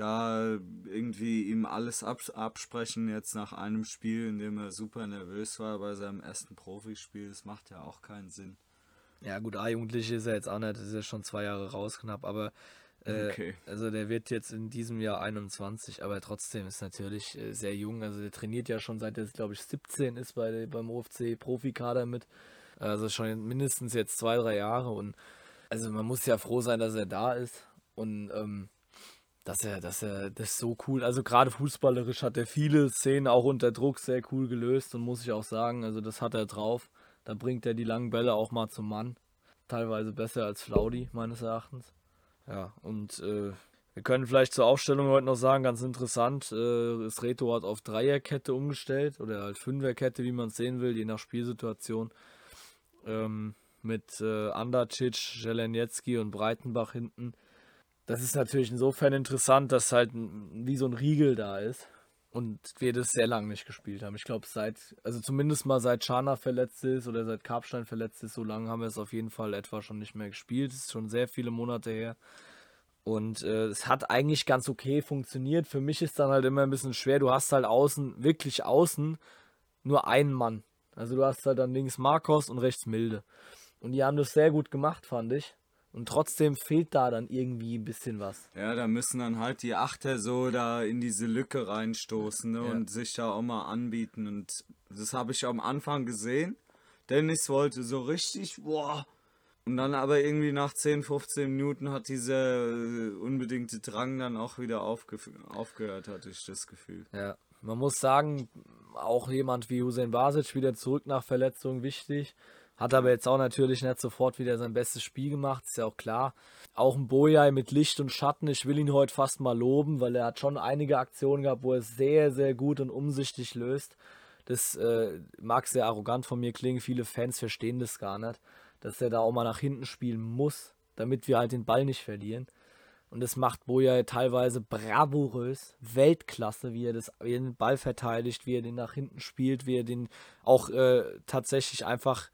Speaker 2: da irgendwie ihm alles ab, absprechen jetzt nach einem Spiel, in dem er super nervös war bei seinem ersten Profispiel, das macht ja auch keinen Sinn.
Speaker 1: Ja, gut, A-Jugendliche ist er jetzt auch nicht, das ist ja schon zwei Jahre raus knapp, aber äh,
Speaker 2: Okay.
Speaker 1: also der wird jetzt in diesem Jahr 21, aber trotzdem ist natürlich äh, sehr jung. Also der trainiert ja schon seit er, glaube ich, 17 ist bei, beim OFC Profikader mit. Also schon mindestens jetzt zwei, drei Jahre und also man muss ja froh sein, dass er da ist und ähm, dass er, dass er das so cool, also gerade fußballerisch hat er viele Szenen auch unter Druck sehr cool gelöst und muss ich auch sagen, also das hat er drauf. Da bringt er die langen Bälle auch mal zum Mann. Teilweise besser als Flaudi, meines Erachtens. Ja, und äh, wir können vielleicht zur Aufstellung heute noch sagen, ganz interessant, äh, das Reto hat auf Dreierkette umgestellt oder halt Fünferkette, wie man es sehen will, je nach Spielsituation. Ähm, mit äh, Andacic, Jelenjetski und Breitenbach hinten. Das ist natürlich insofern interessant, dass halt wie so ein Riegel da ist und wir das sehr lange nicht gespielt haben. Ich glaube, seit, also zumindest mal seit Schana verletzt ist oder seit Karpstein verletzt ist, so lange haben wir es auf jeden Fall etwa schon nicht mehr gespielt. Es ist schon sehr viele Monate her. Und äh, es hat eigentlich ganz okay funktioniert. Für mich ist dann halt immer ein bisschen schwer. Du hast halt außen, wirklich außen, nur einen Mann. Also du hast halt dann links Marcos und rechts Milde. Und die haben das sehr gut gemacht, fand ich. Und trotzdem fehlt da dann irgendwie ein bisschen was.
Speaker 2: Ja, da müssen dann halt die Achter so da in diese Lücke reinstoßen ne,
Speaker 1: Ja.
Speaker 2: und sich da auch mal anbieten. Und das habe ich am Anfang gesehen. Dennis wollte so richtig, boah, Und dann aber irgendwie nach 10, 15 Minuten hat dieser äh, unbedingte Drang dann auch wieder aufge aufgehört, hatte ich das Gefühl.
Speaker 1: Ja, man muss sagen, auch jemand wie Hussein Basic wieder zurück nach Verletzung wichtig. Hat aber jetzt auch natürlich nicht sofort wieder sein bestes Spiel gemacht, ist ja auch klar. Auch ein Boyai mit Licht und Schatten, ich will ihn heute fast mal loben, weil er hat schon einige Aktionen gehabt, wo er sehr, sehr gut und umsichtig löst. Das äh, mag sehr arrogant von mir klingen, viele Fans verstehen das gar nicht, dass er da auch mal nach hinten spielen muss, damit wir halt den Ball nicht verlieren. Und das macht Boja teilweise bravourös, Weltklasse, wie er, das, wie er den Ball verteidigt, wie er den nach hinten spielt, wie er den auch äh, tatsächlich einfach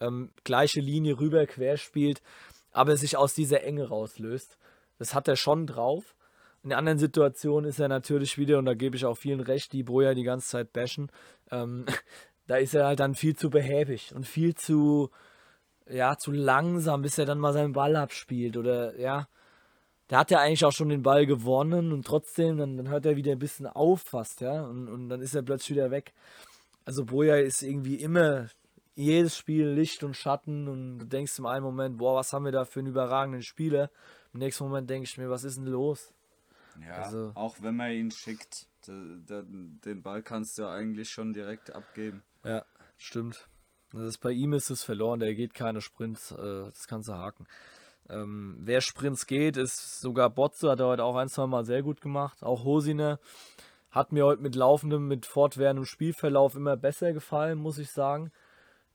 Speaker 1: ähm, gleiche Linie rüber quer spielt, aber sich aus dieser Enge rauslöst. Das hat er schon drauf. In anderen Situationen ist er natürlich wieder, und da gebe ich auch vielen recht, die Boja die ganze Zeit bashen, ähm, da ist er halt dann viel zu behäbig und viel zu, ja, zu langsam, bis er dann mal seinen Ball abspielt. Oder ja, da hat er eigentlich auch schon den Ball gewonnen und trotzdem, dann, dann hört er wieder ein bisschen auf fast, ja, und, und dann ist er plötzlich wieder weg. Also Boja ist irgendwie immer jedes Spiel Licht und Schatten und du denkst im einen Moment, boah, was haben wir da für einen überragenden Spieler. Im nächsten Moment denke ich mir, was ist denn los?
Speaker 2: Ja, also, auch wenn man ihn schickt, den Ball kannst du eigentlich schon direkt abgeben.
Speaker 1: Ja, stimmt. Das ist, bei ihm ist es verloren, der geht keine Sprints, äh, das kannst du haken. Ähm, wer Sprints geht, ist sogar Botze, hat er heute auch ein, zwei Mal sehr gut gemacht. Auch Hosine hat mir heute mit laufendem, mit fortwährendem Spielverlauf immer besser gefallen, muss ich sagen.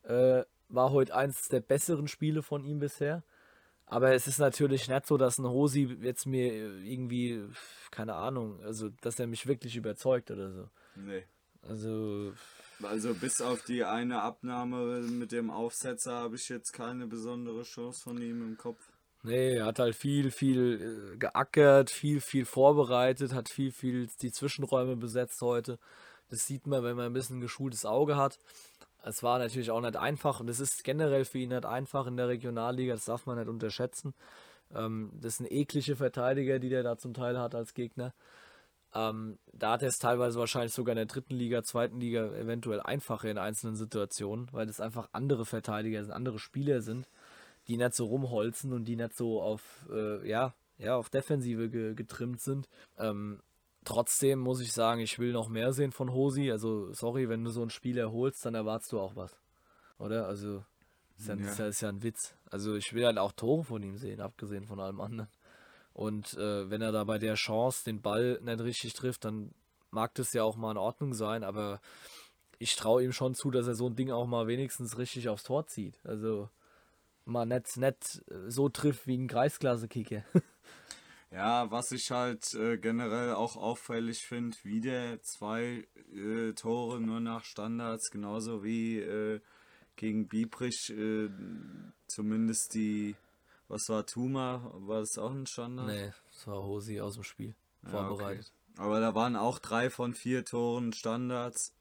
Speaker 1: Äh, war heute eins der besseren Spiele von ihm bisher. Aber es ist natürlich nicht so, dass ein Hosi jetzt mir irgendwie, keine Ahnung, also dass er mich wirklich überzeugt oder so.
Speaker 2: Nee.
Speaker 1: Also.
Speaker 2: Also bis auf die eine Abnahme mit dem Aufsetzer habe ich jetzt keine besondere Chance von ihm im Kopf.
Speaker 1: Nee, er hat halt viel, viel äh, geackert, viel, viel vorbereitet, hat viel, viel die Zwischenräume besetzt heute. Das sieht man, wenn man ein bisschen ein geschultes Auge hat. Es war natürlich auch nicht einfach und es ist generell für ihn nicht einfach in der Regionalliga, das darf man nicht unterschätzen. Ähm, das sind eklige Verteidiger, die der da zum Teil hat als Gegner. Ähm, da hat er es teilweise wahrscheinlich sogar in der dritten Liga, zweiten Liga eventuell einfacher in einzelnen Situationen, weil das einfach andere Verteidiger sind, andere Spieler sind, die nicht so rumholzen und die nicht so auf, äh, ja, ja, auf Defensive ge getrimmt sind. Ähm, Trotzdem muss ich sagen, ich will noch mehr sehen von Hosi. Also, sorry, wenn du so ein Spiel erholst, dann erwartest du auch was. Oder? Also, ist ja, ja. Ist, ja, ist ja ein Witz. Also, ich will halt auch Tore von ihm sehen, abgesehen von allem anderen. Und äh, wenn er da bei der Chance den Ball nicht richtig trifft, dann mag das ja auch mal in Ordnung sein, aber ich traue ihm schon zu, dass er so ein Ding auch mal wenigstens richtig aufs Tor zieht. Also mal nicht, nicht so trifft wie ein Kreisklasse-Kicker.
Speaker 2: Ja, was ich halt äh, generell auch auffällig finde, wieder zwei äh, Tore nur nach Standards, genauso wie äh, gegen Biebrich, äh, zumindest die, was war Tuma, war das auch ein Standard?
Speaker 1: Nee, das war Hosi aus dem Spiel, vorbereitet.
Speaker 2: Ja, okay. Aber da waren auch drei von vier Toren Standards.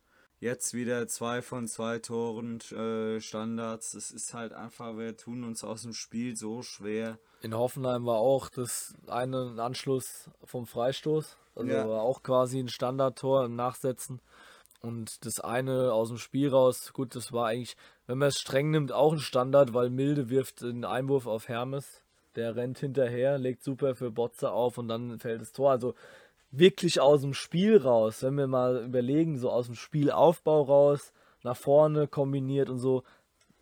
Speaker 2: Jetzt wieder zwei von zwei Toren äh, Standards. Es ist halt einfach, wir tun uns aus dem Spiel so schwer.
Speaker 1: In Hoffenheim war auch das eine Anschluss vom Freistoß. Also ja. war auch quasi ein Standardtor im Nachsetzen. Und das eine aus dem Spiel raus, gut, das war eigentlich, wenn man es streng nimmt, auch ein Standard, weil Milde wirft einen Einwurf auf Hermes. Der rennt hinterher, legt super für Botze auf und dann fällt das Tor. Also wirklich aus dem Spiel raus, wenn wir mal überlegen, so aus dem Spielaufbau raus, nach vorne kombiniert und so,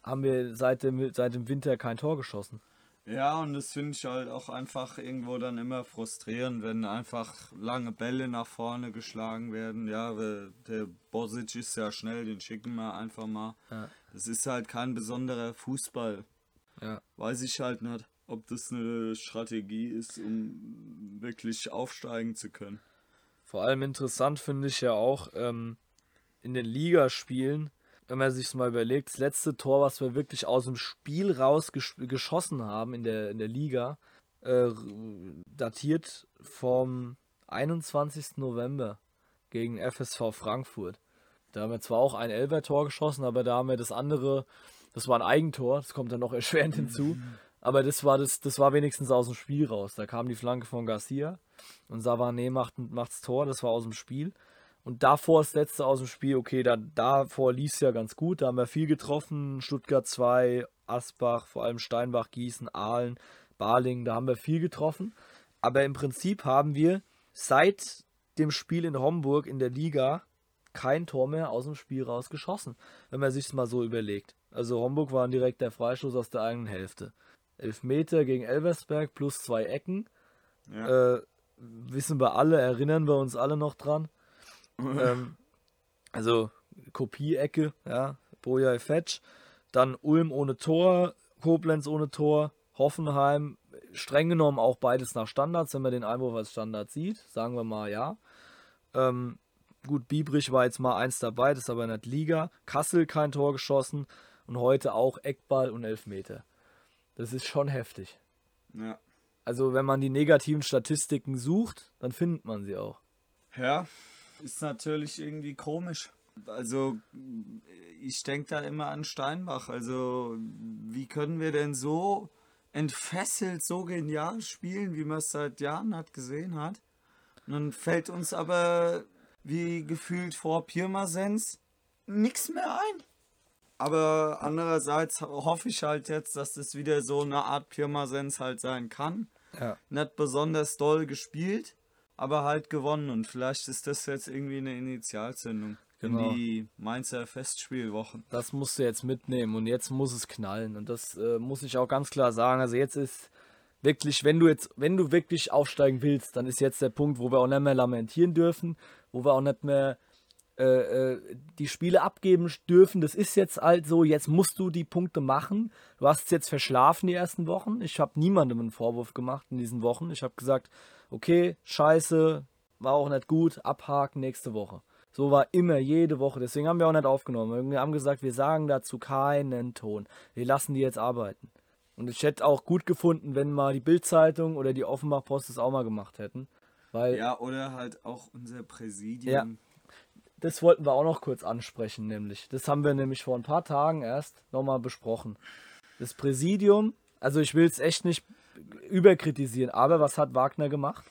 Speaker 1: haben wir seit dem, seit dem Winter kein Tor geschossen.
Speaker 2: Ja, und das finde ich halt auch einfach irgendwo dann immer frustrierend, wenn einfach lange Bälle nach vorne geschlagen werden. Ja, der Bosic ist ja schnell, den schicken wir einfach mal. Ja. Das ist halt kein besonderer Fußball.
Speaker 1: Ja.
Speaker 2: Weiß ich halt nicht ob das eine Strategie ist, um wirklich aufsteigen zu können.
Speaker 1: Vor allem interessant finde ich ja auch ähm, in den Ligaspielen, wenn man sich mal überlegt, das letzte Tor, was wir wirklich aus dem Spiel raus gesch geschossen haben in der, in der Liga, äh, datiert vom 21. November gegen FSV Frankfurt. Da haben wir zwar auch ein Elber-Tor geschossen, aber da haben wir das andere, das war ein Eigentor, das kommt dann noch erschwerend hinzu. Aber das war das, das war wenigstens aus dem Spiel raus. Da kam die Flanke von Garcia und Savané macht macht's Tor, das war aus dem Spiel. Und davor das letzte aus dem Spiel, okay, da, davor lief es ja ganz gut, da haben wir viel getroffen. Stuttgart 2, Asbach, vor allem Steinbach, Gießen, Aalen, Baling, da haben wir viel getroffen. Aber im Prinzip haben wir seit dem Spiel in Homburg in der Liga kein Tor mehr aus dem Spiel raus geschossen, wenn man sich mal so überlegt. Also Homburg war direkt der Freistoß aus der eigenen Hälfte. Elf Meter gegen Elversberg plus zwei Ecken. Ja. Äh, wissen wir alle, erinnern wir uns alle noch dran. ähm, also Kopie-Ecke, ja, Boja Fetch. Dann Ulm ohne Tor, Koblenz ohne Tor, Hoffenheim, streng genommen auch beides nach Standards, wenn man den Einwurf als Standard sieht, sagen wir mal ja. Ähm, gut, Biebrich war jetzt mal eins dabei, das ist aber nicht Liga. Kassel kein Tor geschossen und heute auch Eckball und Elfmeter. Das ist schon heftig.
Speaker 2: Ja.
Speaker 1: Also wenn man die negativen Statistiken sucht, dann findet man sie auch.
Speaker 2: Ja, ist natürlich irgendwie komisch. Also ich denke da immer an Steinbach. Also wie können wir denn so entfesselt, so genial spielen, wie man es seit Jahren hat gesehen hat? Und dann fällt uns aber wie gefühlt vor Pirmasens nichts mehr ein. Aber andererseits hoffe ich halt jetzt, dass das wieder so eine Art Pirmasens halt sein kann.
Speaker 1: Ja.
Speaker 2: Nicht besonders doll gespielt, aber halt gewonnen. Und vielleicht ist das jetzt irgendwie eine Initialzündung genau. in die Mainzer Festspielwochen.
Speaker 1: Das musst du jetzt mitnehmen und jetzt muss es knallen. Und das äh, muss ich auch ganz klar sagen. Also jetzt ist wirklich, wenn du jetzt, wenn du wirklich aufsteigen willst, dann ist jetzt der Punkt, wo wir auch nicht mehr lamentieren dürfen, wo wir auch nicht mehr äh, äh, die Spiele abgeben dürfen. Das ist jetzt halt so, jetzt musst du die Punkte machen. Du hast es jetzt verschlafen die ersten Wochen. Ich habe niemandem einen Vorwurf gemacht in diesen Wochen. Ich habe gesagt, okay, scheiße, war auch nicht gut, abhaken nächste Woche. So war immer jede Woche. Deswegen haben wir auch nicht aufgenommen. Wir haben gesagt, wir sagen dazu keinen Ton. Wir lassen die jetzt arbeiten. Und ich hätte auch gut gefunden, wenn mal die Bildzeitung oder die Offenbach-Post das auch mal gemacht hätten. Weil,
Speaker 2: ja, oder halt auch unser Präsidium.
Speaker 1: Ja, das wollten wir auch noch kurz ansprechen, nämlich. Das haben wir nämlich vor ein paar Tagen erst nochmal besprochen. Das Präsidium, also ich will es echt nicht überkritisieren, aber was hat Wagner gemacht?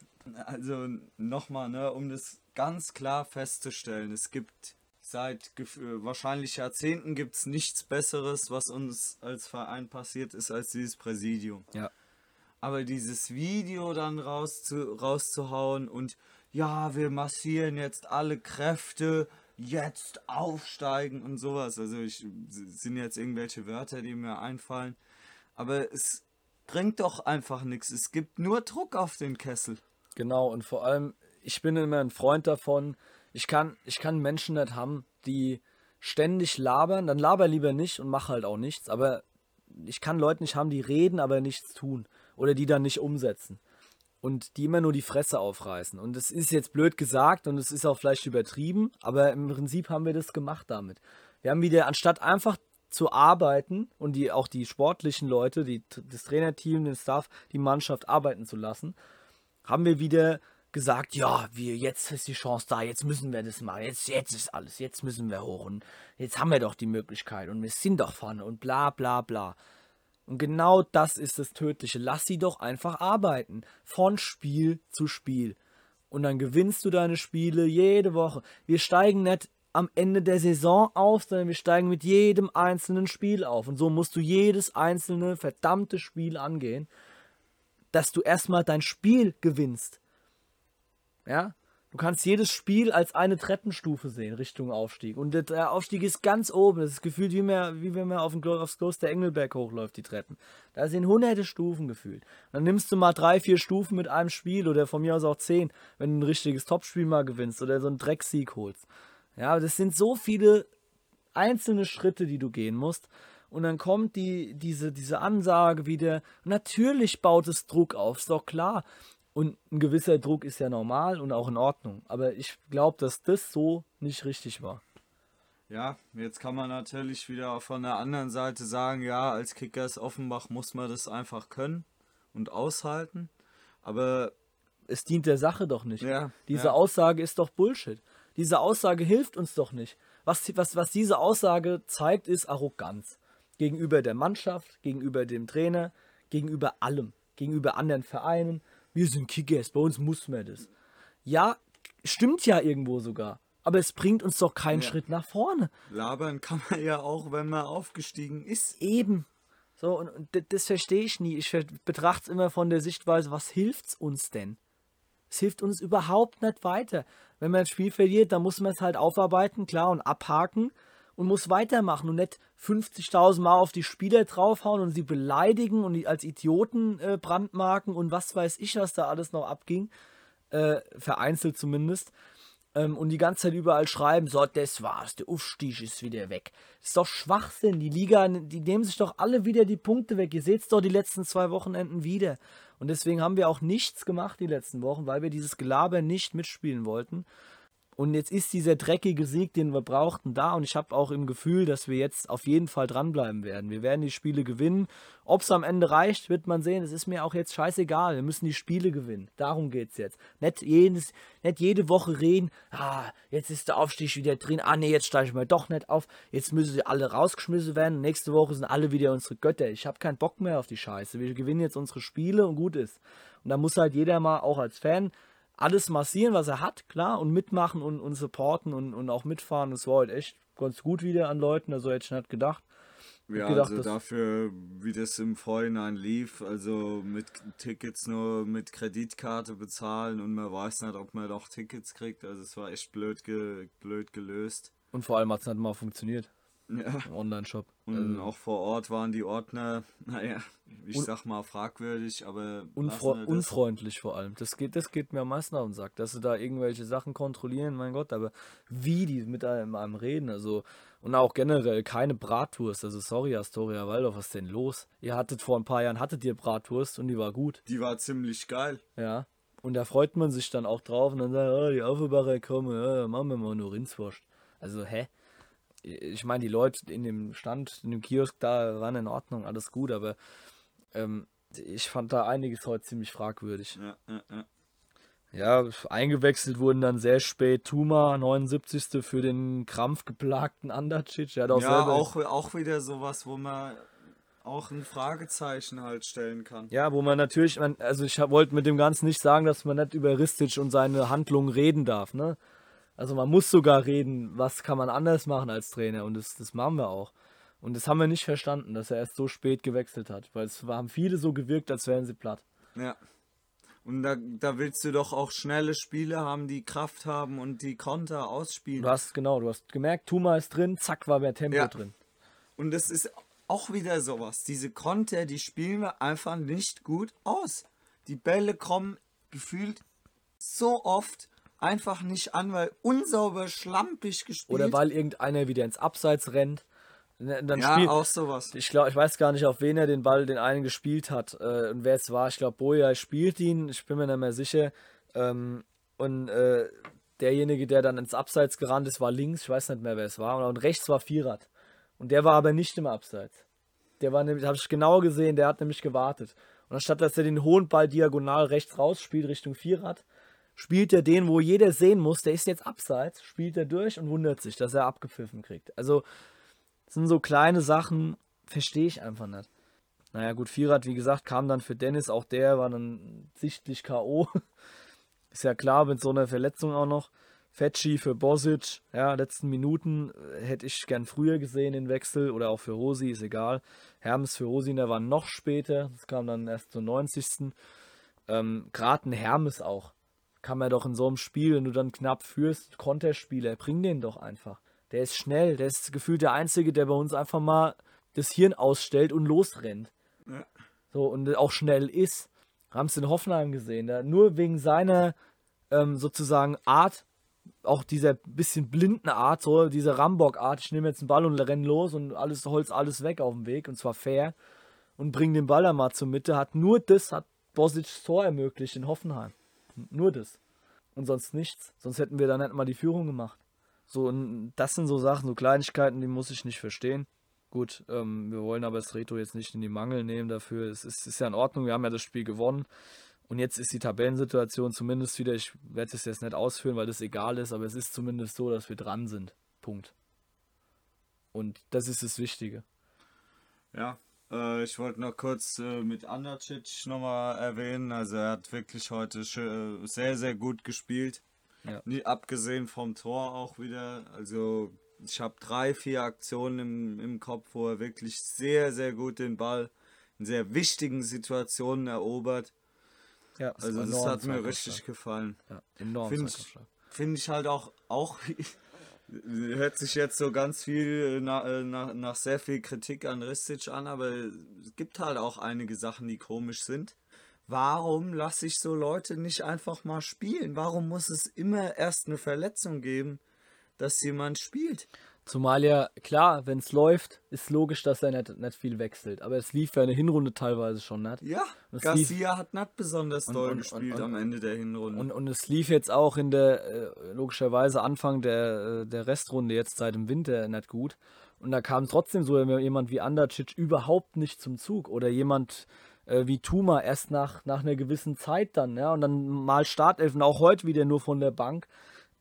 Speaker 2: Also nochmal, ne, um das ganz klar festzustellen. Es gibt seit wahrscheinlich Jahrzehnten gibt es nichts Besseres, was uns als Verein passiert ist, als dieses Präsidium.
Speaker 1: Ja.
Speaker 2: Aber dieses Video dann rauszu, rauszuhauen und ja, wir massieren jetzt alle Kräfte, jetzt aufsteigen und sowas. Also ich sind jetzt irgendwelche Wörter, die mir einfallen. Aber es bringt doch einfach nichts. Es gibt nur Druck auf den Kessel.
Speaker 1: Genau, und vor allem, ich bin immer ein Freund davon, ich kann, ich kann Menschen nicht haben, die ständig labern, dann laber lieber nicht und mach halt auch nichts, aber ich kann Leute nicht haben, die reden, aber nichts tun oder die dann nicht umsetzen und die immer nur die Fresse aufreißen. Und das ist jetzt blöd gesagt und es ist auch vielleicht übertrieben, aber im Prinzip haben wir das gemacht damit. Wir haben wieder, anstatt einfach zu arbeiten und die auch die sportlichen Leute, die, das Trainerteam, den Staff, die Mannschaft arbeiten zu lassen, haben wir wieder gesagt, ja, wir, jetzt ist die Chance da, jetzt müssen wir das machen, jetzt, jetzt ist alles, jetzt müssen wir hoch und jetzt haben wir doch die Möglichkeit und wir sind doch vorne und bla bla bla. Und genau das ist das Tödliche. Lass sie doch einfach arbeiten. Von Spiel zu Spiel. Und dann gewinnst du deine Spiele jede Woche. Wir steigen nicht am Ende der Saison auf, sondern wir steigen mit jedem einzelnen Spiel auf. Und so musst du jedes einzelne verdammte Spiel angehen dass du erstmal dein Spiel gewinnst. Ja? Du kannst jedes Spiel als eine Treppenstufe sehen, Richtung Aufstieg. Und der Aufstieg ist ganz oben. Das ist gefühlt wie, mehr, wie wenn man auf den, aufs Kloster Engelberg hochläuft, die Treppen. Da sind hunderte Stufen gefühlt. Dann nimmst du mal drei, vier Stufen mit einem Spiel oder von mir aus auch zehn, wenn du ein richtiges Topspiel mal gewinnst oder so einen Drecksieg holst. Ja, das sind so viele einzelne Schritte, die du gehen musst. Und dann kommt die, diese, diese Ansage wieder. Natürlich baut es Druck auf, ist doch klar. Und ein gewisser Druck ist ja normal und auch in Ordnung. Aber ich glaube, dass das so nicht richtig war.
Speaker 2: Ja, jetzt kann man natürlich wieder von der anderen Seite sagen, ja, als Kickers Offenbach muss man das einfach können und aushalten. Aber
Speaker 1: es dient der Sache doch nicht.
Speaker 2: Ja,
Speaker 1: Diese
Speaker 2: ja.
Speaker 1: Aussage ist doch Bullshit. Diese Aussage hilft uns doch nicht. Was, was, was diese Aussage zeigt, ist Arroganz gegenüber der Mannschaft, gegenüber dem Trainer, gegenüber allem, gegenüber anderen Vereinen. Wir sind Kickers, bei uns muss man das. Ja, stimmt ja irgendwo sogar. Aber es bringt uns doch keinen ja. Schritt nach vorne.
Speaker 2: Labern kann man ja auch, wenn man aufgestiegen ist.
Speaker 1: Eben. So, und, und das, verstehe ich nie. Ich betrachte es immer von der Sichtweise, was hilft uns denn? Es hilft uns überhaupt nicht weiter. Wenn man ein Spiel verliert, dann muss man es halt aufarbeiten, klar, und abhaken und muss weitermachen und nicht 50.000 Mal auf die Spieler draufhauen und sie beleidigen und als Idioten äh, brandmarken und was weiß ich, was da alles noch abging. Äh, vereinzelt zumindest. Ähm, und die ganze Zeit überall schreiben, so, das war's, der Aufstieg ist wieder weg. Das ist doch Schwachsinn. Die Liga, die nehmen sich doch alle wieder die Punkte weg. Ihr seht es doch die letzten zwei Wochenenden wieder. Und deswegen haben wir auch nichts gemacht die letzten Wochen, weil wir dieses Gelaber nicht mitspielen wollten. Und jetzt ist dieser dreckige Sieg, den wir brauchten, da. Und ich habe auch im Gefühl, dass wir jetzt auf jeden Fall dranbleiben werden. Wir werden die Spiele gewinnen. Ob es am Ende reicht, wird man sehen. Es ist mir auch jetzt scheißegal. Wir müssen die Spiele gewinnen. Darum geht es jetzt. Nicht, jedes, nicht jede Woche reden, ah, jetzt ist der Aufstieg wieder drin. Ah, nee, jetzt steigen wir doch nicht auf. Jetzt müssen sie alle rausgeschmissen werden. Nächste Woche sind alle wieder unsere Götter. Ich habe keinen Bock mehr auf die Scheiße. Wir gewinnen jetzt unsere Spiele und gut ist. Und da muss halt jeder mal, auch als Fan, alles massieren, was er hat, klar, und mitmachen und, und supporten und, und auch mitfahren. Das war halt echt ganz gut wieder an Leuten, also hätte ich nicht gedacht.
Speaker 2: Ja,
Speaker 1: gedacht,
Speaker 2: also dafür, wie das im Vorhinein lief, also mit Tickets nur mit Kreditkarte bezahlen und man weiß nicht, ob man doch Tickets kriegt. Also es war echt blöd, ge blöd gelöst.
Speaker 1: Und vor allem hat es nicht mal funktioniert.
Speaker 2: Ja.
Speaker 1: Im Online-Shop.
Speaker 2: Und
Speaker 1: Also-
Speaker 2: auch vor Ort waren die Ordner, naja, ich
Speaker 1: Un-
Speaker 2: sag mal fragwürdig, aber
Speaker 1: Unfre unfreundlich vor allem. Das geht, das geht mir am meisten auf den Sack, dass sie da irgendwelche Sachen kontrollieren, mein Gott, aber wie die mit einem, einem reden, also und auch generell keine Bratwurst, also sorry Astoria Waldorf, was ist denn los? Ihr hattet vor ein paar Jahren, hattet ihr Bratwurst und die war gut,
Speaker 2: Die war ziemlich geil.
Speaker 1: ja. Und da freut man sich dann auch drauf und dann sagt, oh, die Aufbacher kommen, ja, machen wir mal nur Rindswurst. Also, hä? Ich meine, die Leute in dem Stand, in dem Kiosk da waren in Ordnung, alles gut, aber ähm, ich fand da einiges heute ziemlich fragwürdig.
Speaker 2: Ja, ja, ja.
Speaker 1: Ja, eingewechselt wurden dann sehr spät Tuma, 79. für den krampfgeplagten Andacic. Der hat auch
Speaker 2: ja auch, auch wieder sowas, wo man auch ein Fragezeichen halt stellen kann.
Speaker 1: Ja, wo man natürlich, man, also ich wollte mit dem Ganzen nicht sagen, dass man nicht über Ristic und seine Handlungen reden darf, ne? Also man muss sogar reden, was kann man anders machen als Trainer und das, das machen wir auch. Und das haben wir nicht verstanden, dass er erst so spät gewechselt hat, weil es haben viele so gewirkt, als wären sie platt.
Speaker 2: Ja. Und da, da willst du doch auch schnelle Spiele haben, die Kraft haben und die Konter ausspielen.
Speaker 1: Du hast genau, du hast gemerkt, Tuma ist drin, zack, war mehr Tempo
Speaker 2: Ja.
Speaker 1: drin.
Speaker 2: Und das ist auch wieder sowas. Diese Konter, die spielen wir einfach nicht gut aus. Die Bälle kommen gefühlt so oft einfach nicht an, weil unsauber, schlampig gespielt.
Speaker 1: Oder weil irgendeiner wieder ins Abseits rennt. Ne, Dann
Speaker 2: ja,
Speaker 1: spielt,
Speaker 2: auch sowas.
Speaker 1: ich glaube, ich weiß gar nicht, auf wen er den Ball, den einen gespielt hat äh, und wer es war. Ich glaube, Boja spielt ihn, ich bin mir nicht mehr sicher. Ähm, und äh, derjenige, der dann ins Abseits gerannt ist, war links, ich weiß nicht mehr, wer es war. Und rechts war Vierrad. Und der war aber nicht im Abseits. Der war nämlich, habe ich genau gesehen, der hat nämlich gewartet. Und anstatt dass er den hohen Ball diagonal rechts rausspielt Richtung Vierrad, spielt er den, wo jeder sehen muss, der ist jetzt abseits, spielt er durch und wundert sich, dass er abgepfiffen kriegt. Also sind so kleine Sachen, verstehe ich einfach nicht. Naja, gut, Vierrad, wie gesagt, kam dann für Dennis, auch der war dann sichtlich K.O. Ist ja klar, mit so einer Verletzung auch noch. Fetschi für Bosic, ja, letzten Minuten äh, hätte ich gern früher gesehen, den Wechsel, oder auch für Rosi, ist egal. Hermes für Rosi, der war noch später, das kam dann erst zur 90. Ähm, Gerade ein Hermes auch. Kann man doch in so einem Spiel, wenn du dann knapp führst, Konterspieler, bring den doch einfach. Der ist schnell, der ist gefühlt der Einzige, der bei uns einfach mal das Hirn ausstellt und losrennt.
Speaker 2: Ja.
Speaker 1: So, und auch schnell ist. Haben es in Hoffenheim gesehen. Da, nur wegen seiner ähm, sozusagen Art, auch dieser bisschen blinden Art, so diese Rambock-Art, ich nehme jetzt einen Ball und renne los und alles Holz, alles weg auf dem Weg, und zwar fair, und bring den Ball dann mal zur Mitte, hat nur das, hat Bosic Tor ermöglicht in Hoffenheim. Nur das. Und sonst nichts. Sonst hätten wir dann nicht mal die Führung gemacht. So, das sind so Sachen, so Kleinigkeiten, die muss ich nicht verstehen. Gut, ähm, wir wollen aber das Reto jetzt nicht in die Mangel nehmen dafür. Es ist, ist ja in Ordnung, wir haben ja das Spiel gewonnen. Und jetzt ist die Tabellensituation zumindest wieder, ich werde es jetzt nicht ausführen, weil das egal ist, aber es ist zumindest so, dass wir dran sind. Punkt. Und das ist das Wichtige.
Speaker 2: Ja, äh, ich wollte noch kurz äh, mit Andacic nochmal erwähnen. Also er hat wirklich heute äh, sehr, sehr gut gespielt.
Speaker 1: Ja.
Speaker 2: Nie, abgesehen vom Tor auch wieder. Also ich habe drei, vier Aktionen im, im Kopf, wo er wirklich sehr, sehr gut den Ball in sehr wichtigen Situationen erobert.
Speaker 1: Ja,
Speaker 2: Also das hat mir richtig gefallen.
Speaker 1: Ja, enorm
Speaker 2: Finde ich, find ich halt auch, auch hört sich jetzt so ganz viel nach, nach, nach sehr viel Kritik an Ristic an, aber es gibt halt auch einige Sachen, die komisch sind. Warum lasse ich so Leute nicht einfach mal spielen? Warum muss es immer erst eine Verletzung geben, dass jemand spielt?
Speaker 1: Zumal ja, klar, wenn es läuft, ist logisch, dass er nicht, nicht viel wechselt. Aber es lief ja eine Hinrunde teilweise schon nicht.
Speaker 2: Ja, Garcia hat nicht besonders
Speaker 1: Und-
Speaker 2: doll
Speaker 1: und-
Speaker 2: gespielt
Speaker 1: und-
Speaker 2: am Ende der Hinrunde.
Speaker 1: Und, es lief jetzt auch in der, äh, logischerweise Anfang der, äh, der Restrunde jetzt seit dem Winter nicht gut. Und da kam trotzdem so jemand wie Andercic überhaupt nicht zum Zug. Oder jemand äh, wie Tuma erst nach, nach einer gewissen Zeit dann. Ja? Und dann mal Startelfen, auch heute wieder nur von der Bank.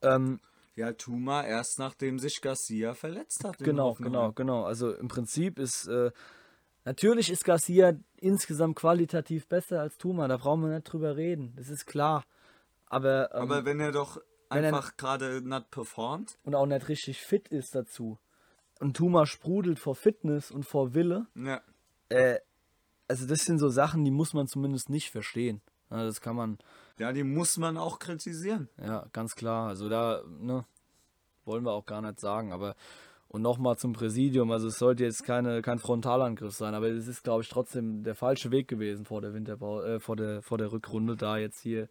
Speaker 1: Ähm,
Speaker 2: ja, Tuma erst nachdem sich Garcia verletzt hat.
Speaker 1: Genau, genau, genau. Also im Prinzip ist, äh, natürlich ist Garcia insgesamt qualitativ besser als Tuma, da brauchen wir nicht drüber reden, das ist klar. Aber, ähm,
Speaker 2: Aber wenn er doch einfach gerade nicht performt,
Speaker 1: und auch nicht richtig fit ist dazu. Und Tuma sprudelt vor Fitness und vor Wille.
Speaker 2: ja,
Speaker 1: Äh, also das sind so Sachen, die muss man zumindest nicht verstehen. Ja, das kann man,
Speaker 2: ja, die muss man auch kritisieren.
Speaker 1: ja, ganz klar. Also da, ne, wollen wir auch gar nicht sagen. Aber und nochmal zum Präsidium, also es sollte jetzt keine, kein Frontalangriff sein, aber es ist, glaube ich, trotzdem der falsche Weg gewesen vor der Winterbau, äh, vor der, vor der Rückrunde, da jetzt hier.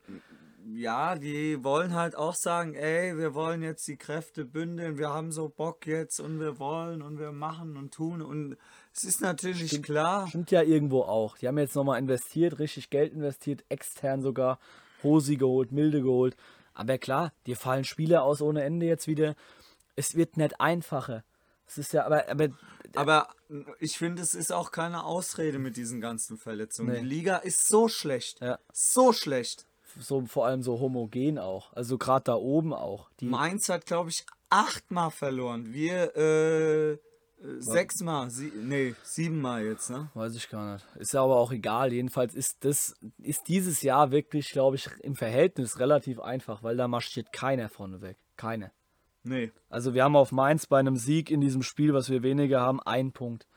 Speaker 2: Ja, die wollen halt auch sagen, ey, wir wollen jetzt die Kräfte bündeln, wir haben so Bock jetzt und wir wollen und wir machen und tun und es ist natürlich klar.
Speaker 1: Stimmt ja irgendwo auch. Die haben jetzt nochmal investiert, richtig Geld investiert, extern sogar, Hosi geholt, Milde geholt. Aber klar, dir fallen Spieler aus ohne Ende jetzt wieder. Es wird nicht einfacher. Es ist ja, aber, aber
Speaker 2: Aber ich finde, es ist auch keine Ausrede mit diesen ganzen Verletzungen.
Speaker 1: Nee.
Speaker 2: Die Liga ist so schlecht.
Speaker 1: Ja.
Speaker 2: So schlecht.
Speaker 1: So vor allem so homogen auch. Also gerade da oben auch. Die,
Speaker 2: Mainz hat, glaube ich, achtmal verloren. Wir äh, äh, sechsmal. Sie nee, siebenmal jetzt, ne?
Speaker 1: Weiß ich gar nicht. Ist ja aber auch egal. Jedenfalls ist das, ist dieses Jahr wirklich, glaube ich, im Verhältnis relativ einfach, weil da marschiert keiner vorne weg. Keiner.
Speaker 2: Nee.
Speaker 1: Also wir haben auf Mainz bei einem Sieg in diesem Spiel, was wir weniger haben, einen Punkt.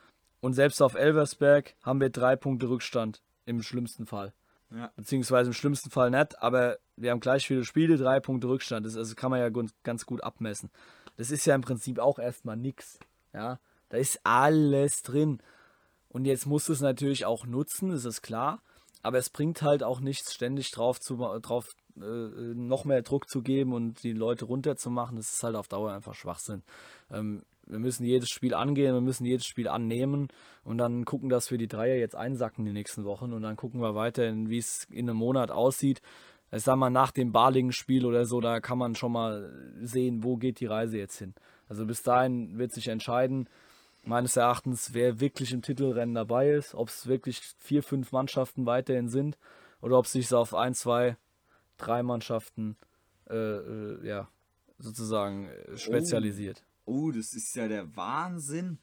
Speaker 1: Und selbst auf Elversberg haben wir drei Punkte Rückstand. Im schlimmsten Fall.
Speaker 2: Ja.
Speaker 1: Beziehungsweise im schlimmsten Fall nicht, aber wir haben gleich viele Spiele, drei Punkte Rückstand. Das also kann man ja ganz gut abmessen. Das ist ja im Prinzip auch erstmal nix. Ja, da ist alles drin. Und jetzt musst du es natürlich auch nutzen, das ist klar. Aber es bringt halt auch nichts, ständig drauf, zu, drauf äh, noch mehr Druck zu geben und die Leute runterzumachen. Das ist halt auf Dauer einfach Schwachsinn. Ähm, wir müssen jedes Spiel angehen, wir müssen jedes Spiel annehmen und dann gucken, dass wir die Dreier jetzt einsacken die nächsten Wochen und dann gucken wir weiter, wie es in einem Monat aussieht. Ich sag mal, nach dem Balingen-Spiel oder so, da kann man schon mal sehen, wo geht die Reise jetzt hin. Also bis dahin wird sich entscheiden, meines Erachtens, wer wirklich im Titelrennen dabei ist, ob es wirklich vier, fünf Mannschaften weiterhin sind oder ob es sich auf ein, zwei, drei Mannschaften äh, äh, ja, sozusagen äh, spezialisiert.
Speaker 2: Oh, das ist ja der Wahnsinn.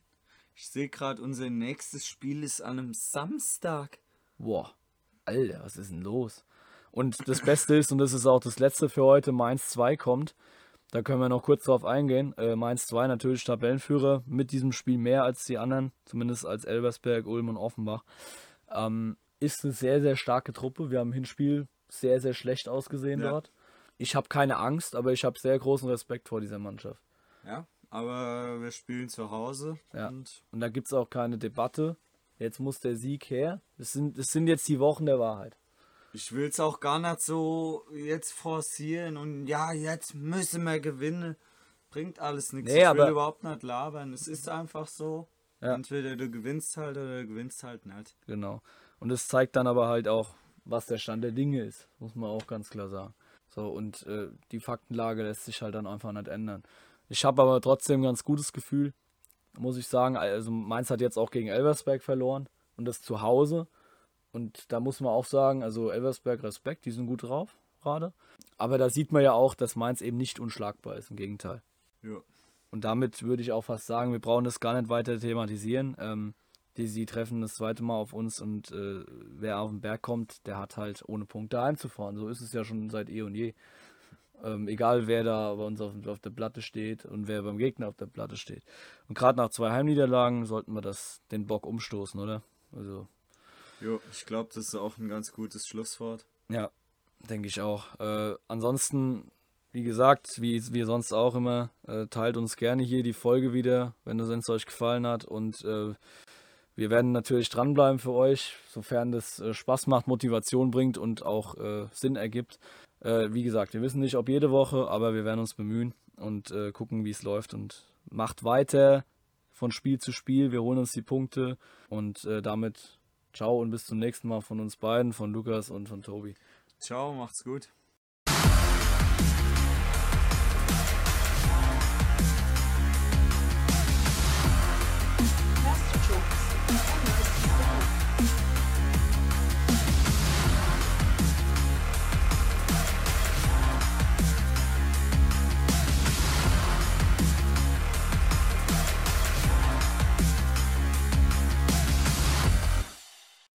Speaker 2: Ich sehe gerade, unser nächstes Spiel ist an einem Samstag.
Speaker 1: Boah, Alter, was ist denn los? Und das Beste ist, und das ist auch das letzte für heute, Mainz 2 kommt. Da können wir noch kurz drauf eingehen. Äh, Mainz 2 natürlich Tabellenführer, mit diesem Spiel mehr als die anderen, zumindest als Elversberg, Ulm und Offenbach. Ähm, ist eine sehr, sehr starke Truppe. Wir haben im Hinspiel sehr, sehr schlecht ausgesehen
Speaker 2: Ja.
Speaker 1: dort. Ich habe keine Angst, aber ich habe sehr großen Respekt vor dieser Mannschaft.
Speaker 2: Ja, aber wir spielen zu Hause.
Speaker 1: Ja.
Speaker 2: Und
Speaker 1: Und da gibt es auch keine Debatte. Jetzt muss der Sieg her. Das sind, das sind jetzt die Wochen der Wahrheit.
Speaker 2: ich will es auch gar nicht so jetzt forcieren und ja, jetzt müssen wir gewinnen. Bringt alles nichts.
Speaker 1: Nee,
Speaker 2: ich will überhaupt nicht labern. Es ist einfach so.
Speaker 1: Ja.
Speaker 2: Entweder du gewinnst halt oder du gewinnst halt nicht.
Speaker 1: Genau. Und es zeigt dann aber halt auch, was der Stand der Dinge ist, muss man auch ganz klar sagen. So, und äh, die Faktenlage lässt sich halt dann einfach nicht ändern. Ich habe aber trotzdem ein ganz gutes Gefühl, muss ich sagen. Also Mainz hat jetzt auch gegen Elversberg verloren und das zu Hause. Und da muss man auch sagen, also Elversberg Respekt, die sind gut drauf gerade. Aber da sieht man ja auch, dass Mainz eben nicht unschlagbar ist, im Gegenteil.
Speaker 2: Ja.
Speaker 1: Und damit würde ich auch fast sagen, wir brauchen das gar nicht weiter thematisieren. Ähm, die, sie treffen das zweite Mal auf uns und äh, wer auf den Berg kommt, der hat halt ohne Punkte heimzufahren. So ist es ja schon seit eh und je. Ähm, egal wer da bei uns auf, auf, der Platte steht und wer beim Gegner auf der Platte steht. Und gerade nach zwei Heimniederlagen sollten wir das den Bock umstoßen, oder? Also.
Speaker 2: Jo, ich glaube, das ist auch ein ganz gutes Schlusswort.
Speaker 1: Ja, denke ich auch. Äh, ansonsten, wie gesagt, wie, wie sonst auch immer, äh, teilt uns gerne hier die Folge wieder, wenn es euch gefallen hat. Und äh, wir werden natürlich dranbleiben für euch, sofern das äh, Spaß macht, Motivation bringt und auch äh, Sinn ergibt. Äh, wie gesagt, wir wissen nicht, ob jede Woche, aber wir werden uns bemühen und äh, gucken, wie es läuft. Und macht weiter von Spiel zu Spiel. Wir holen uns die Punkte und äh, damit ciao und bis zum nächsten Mal von uns beiden, von Lukas und von Tobi.
Speaker 2: Ciao, macht's gut.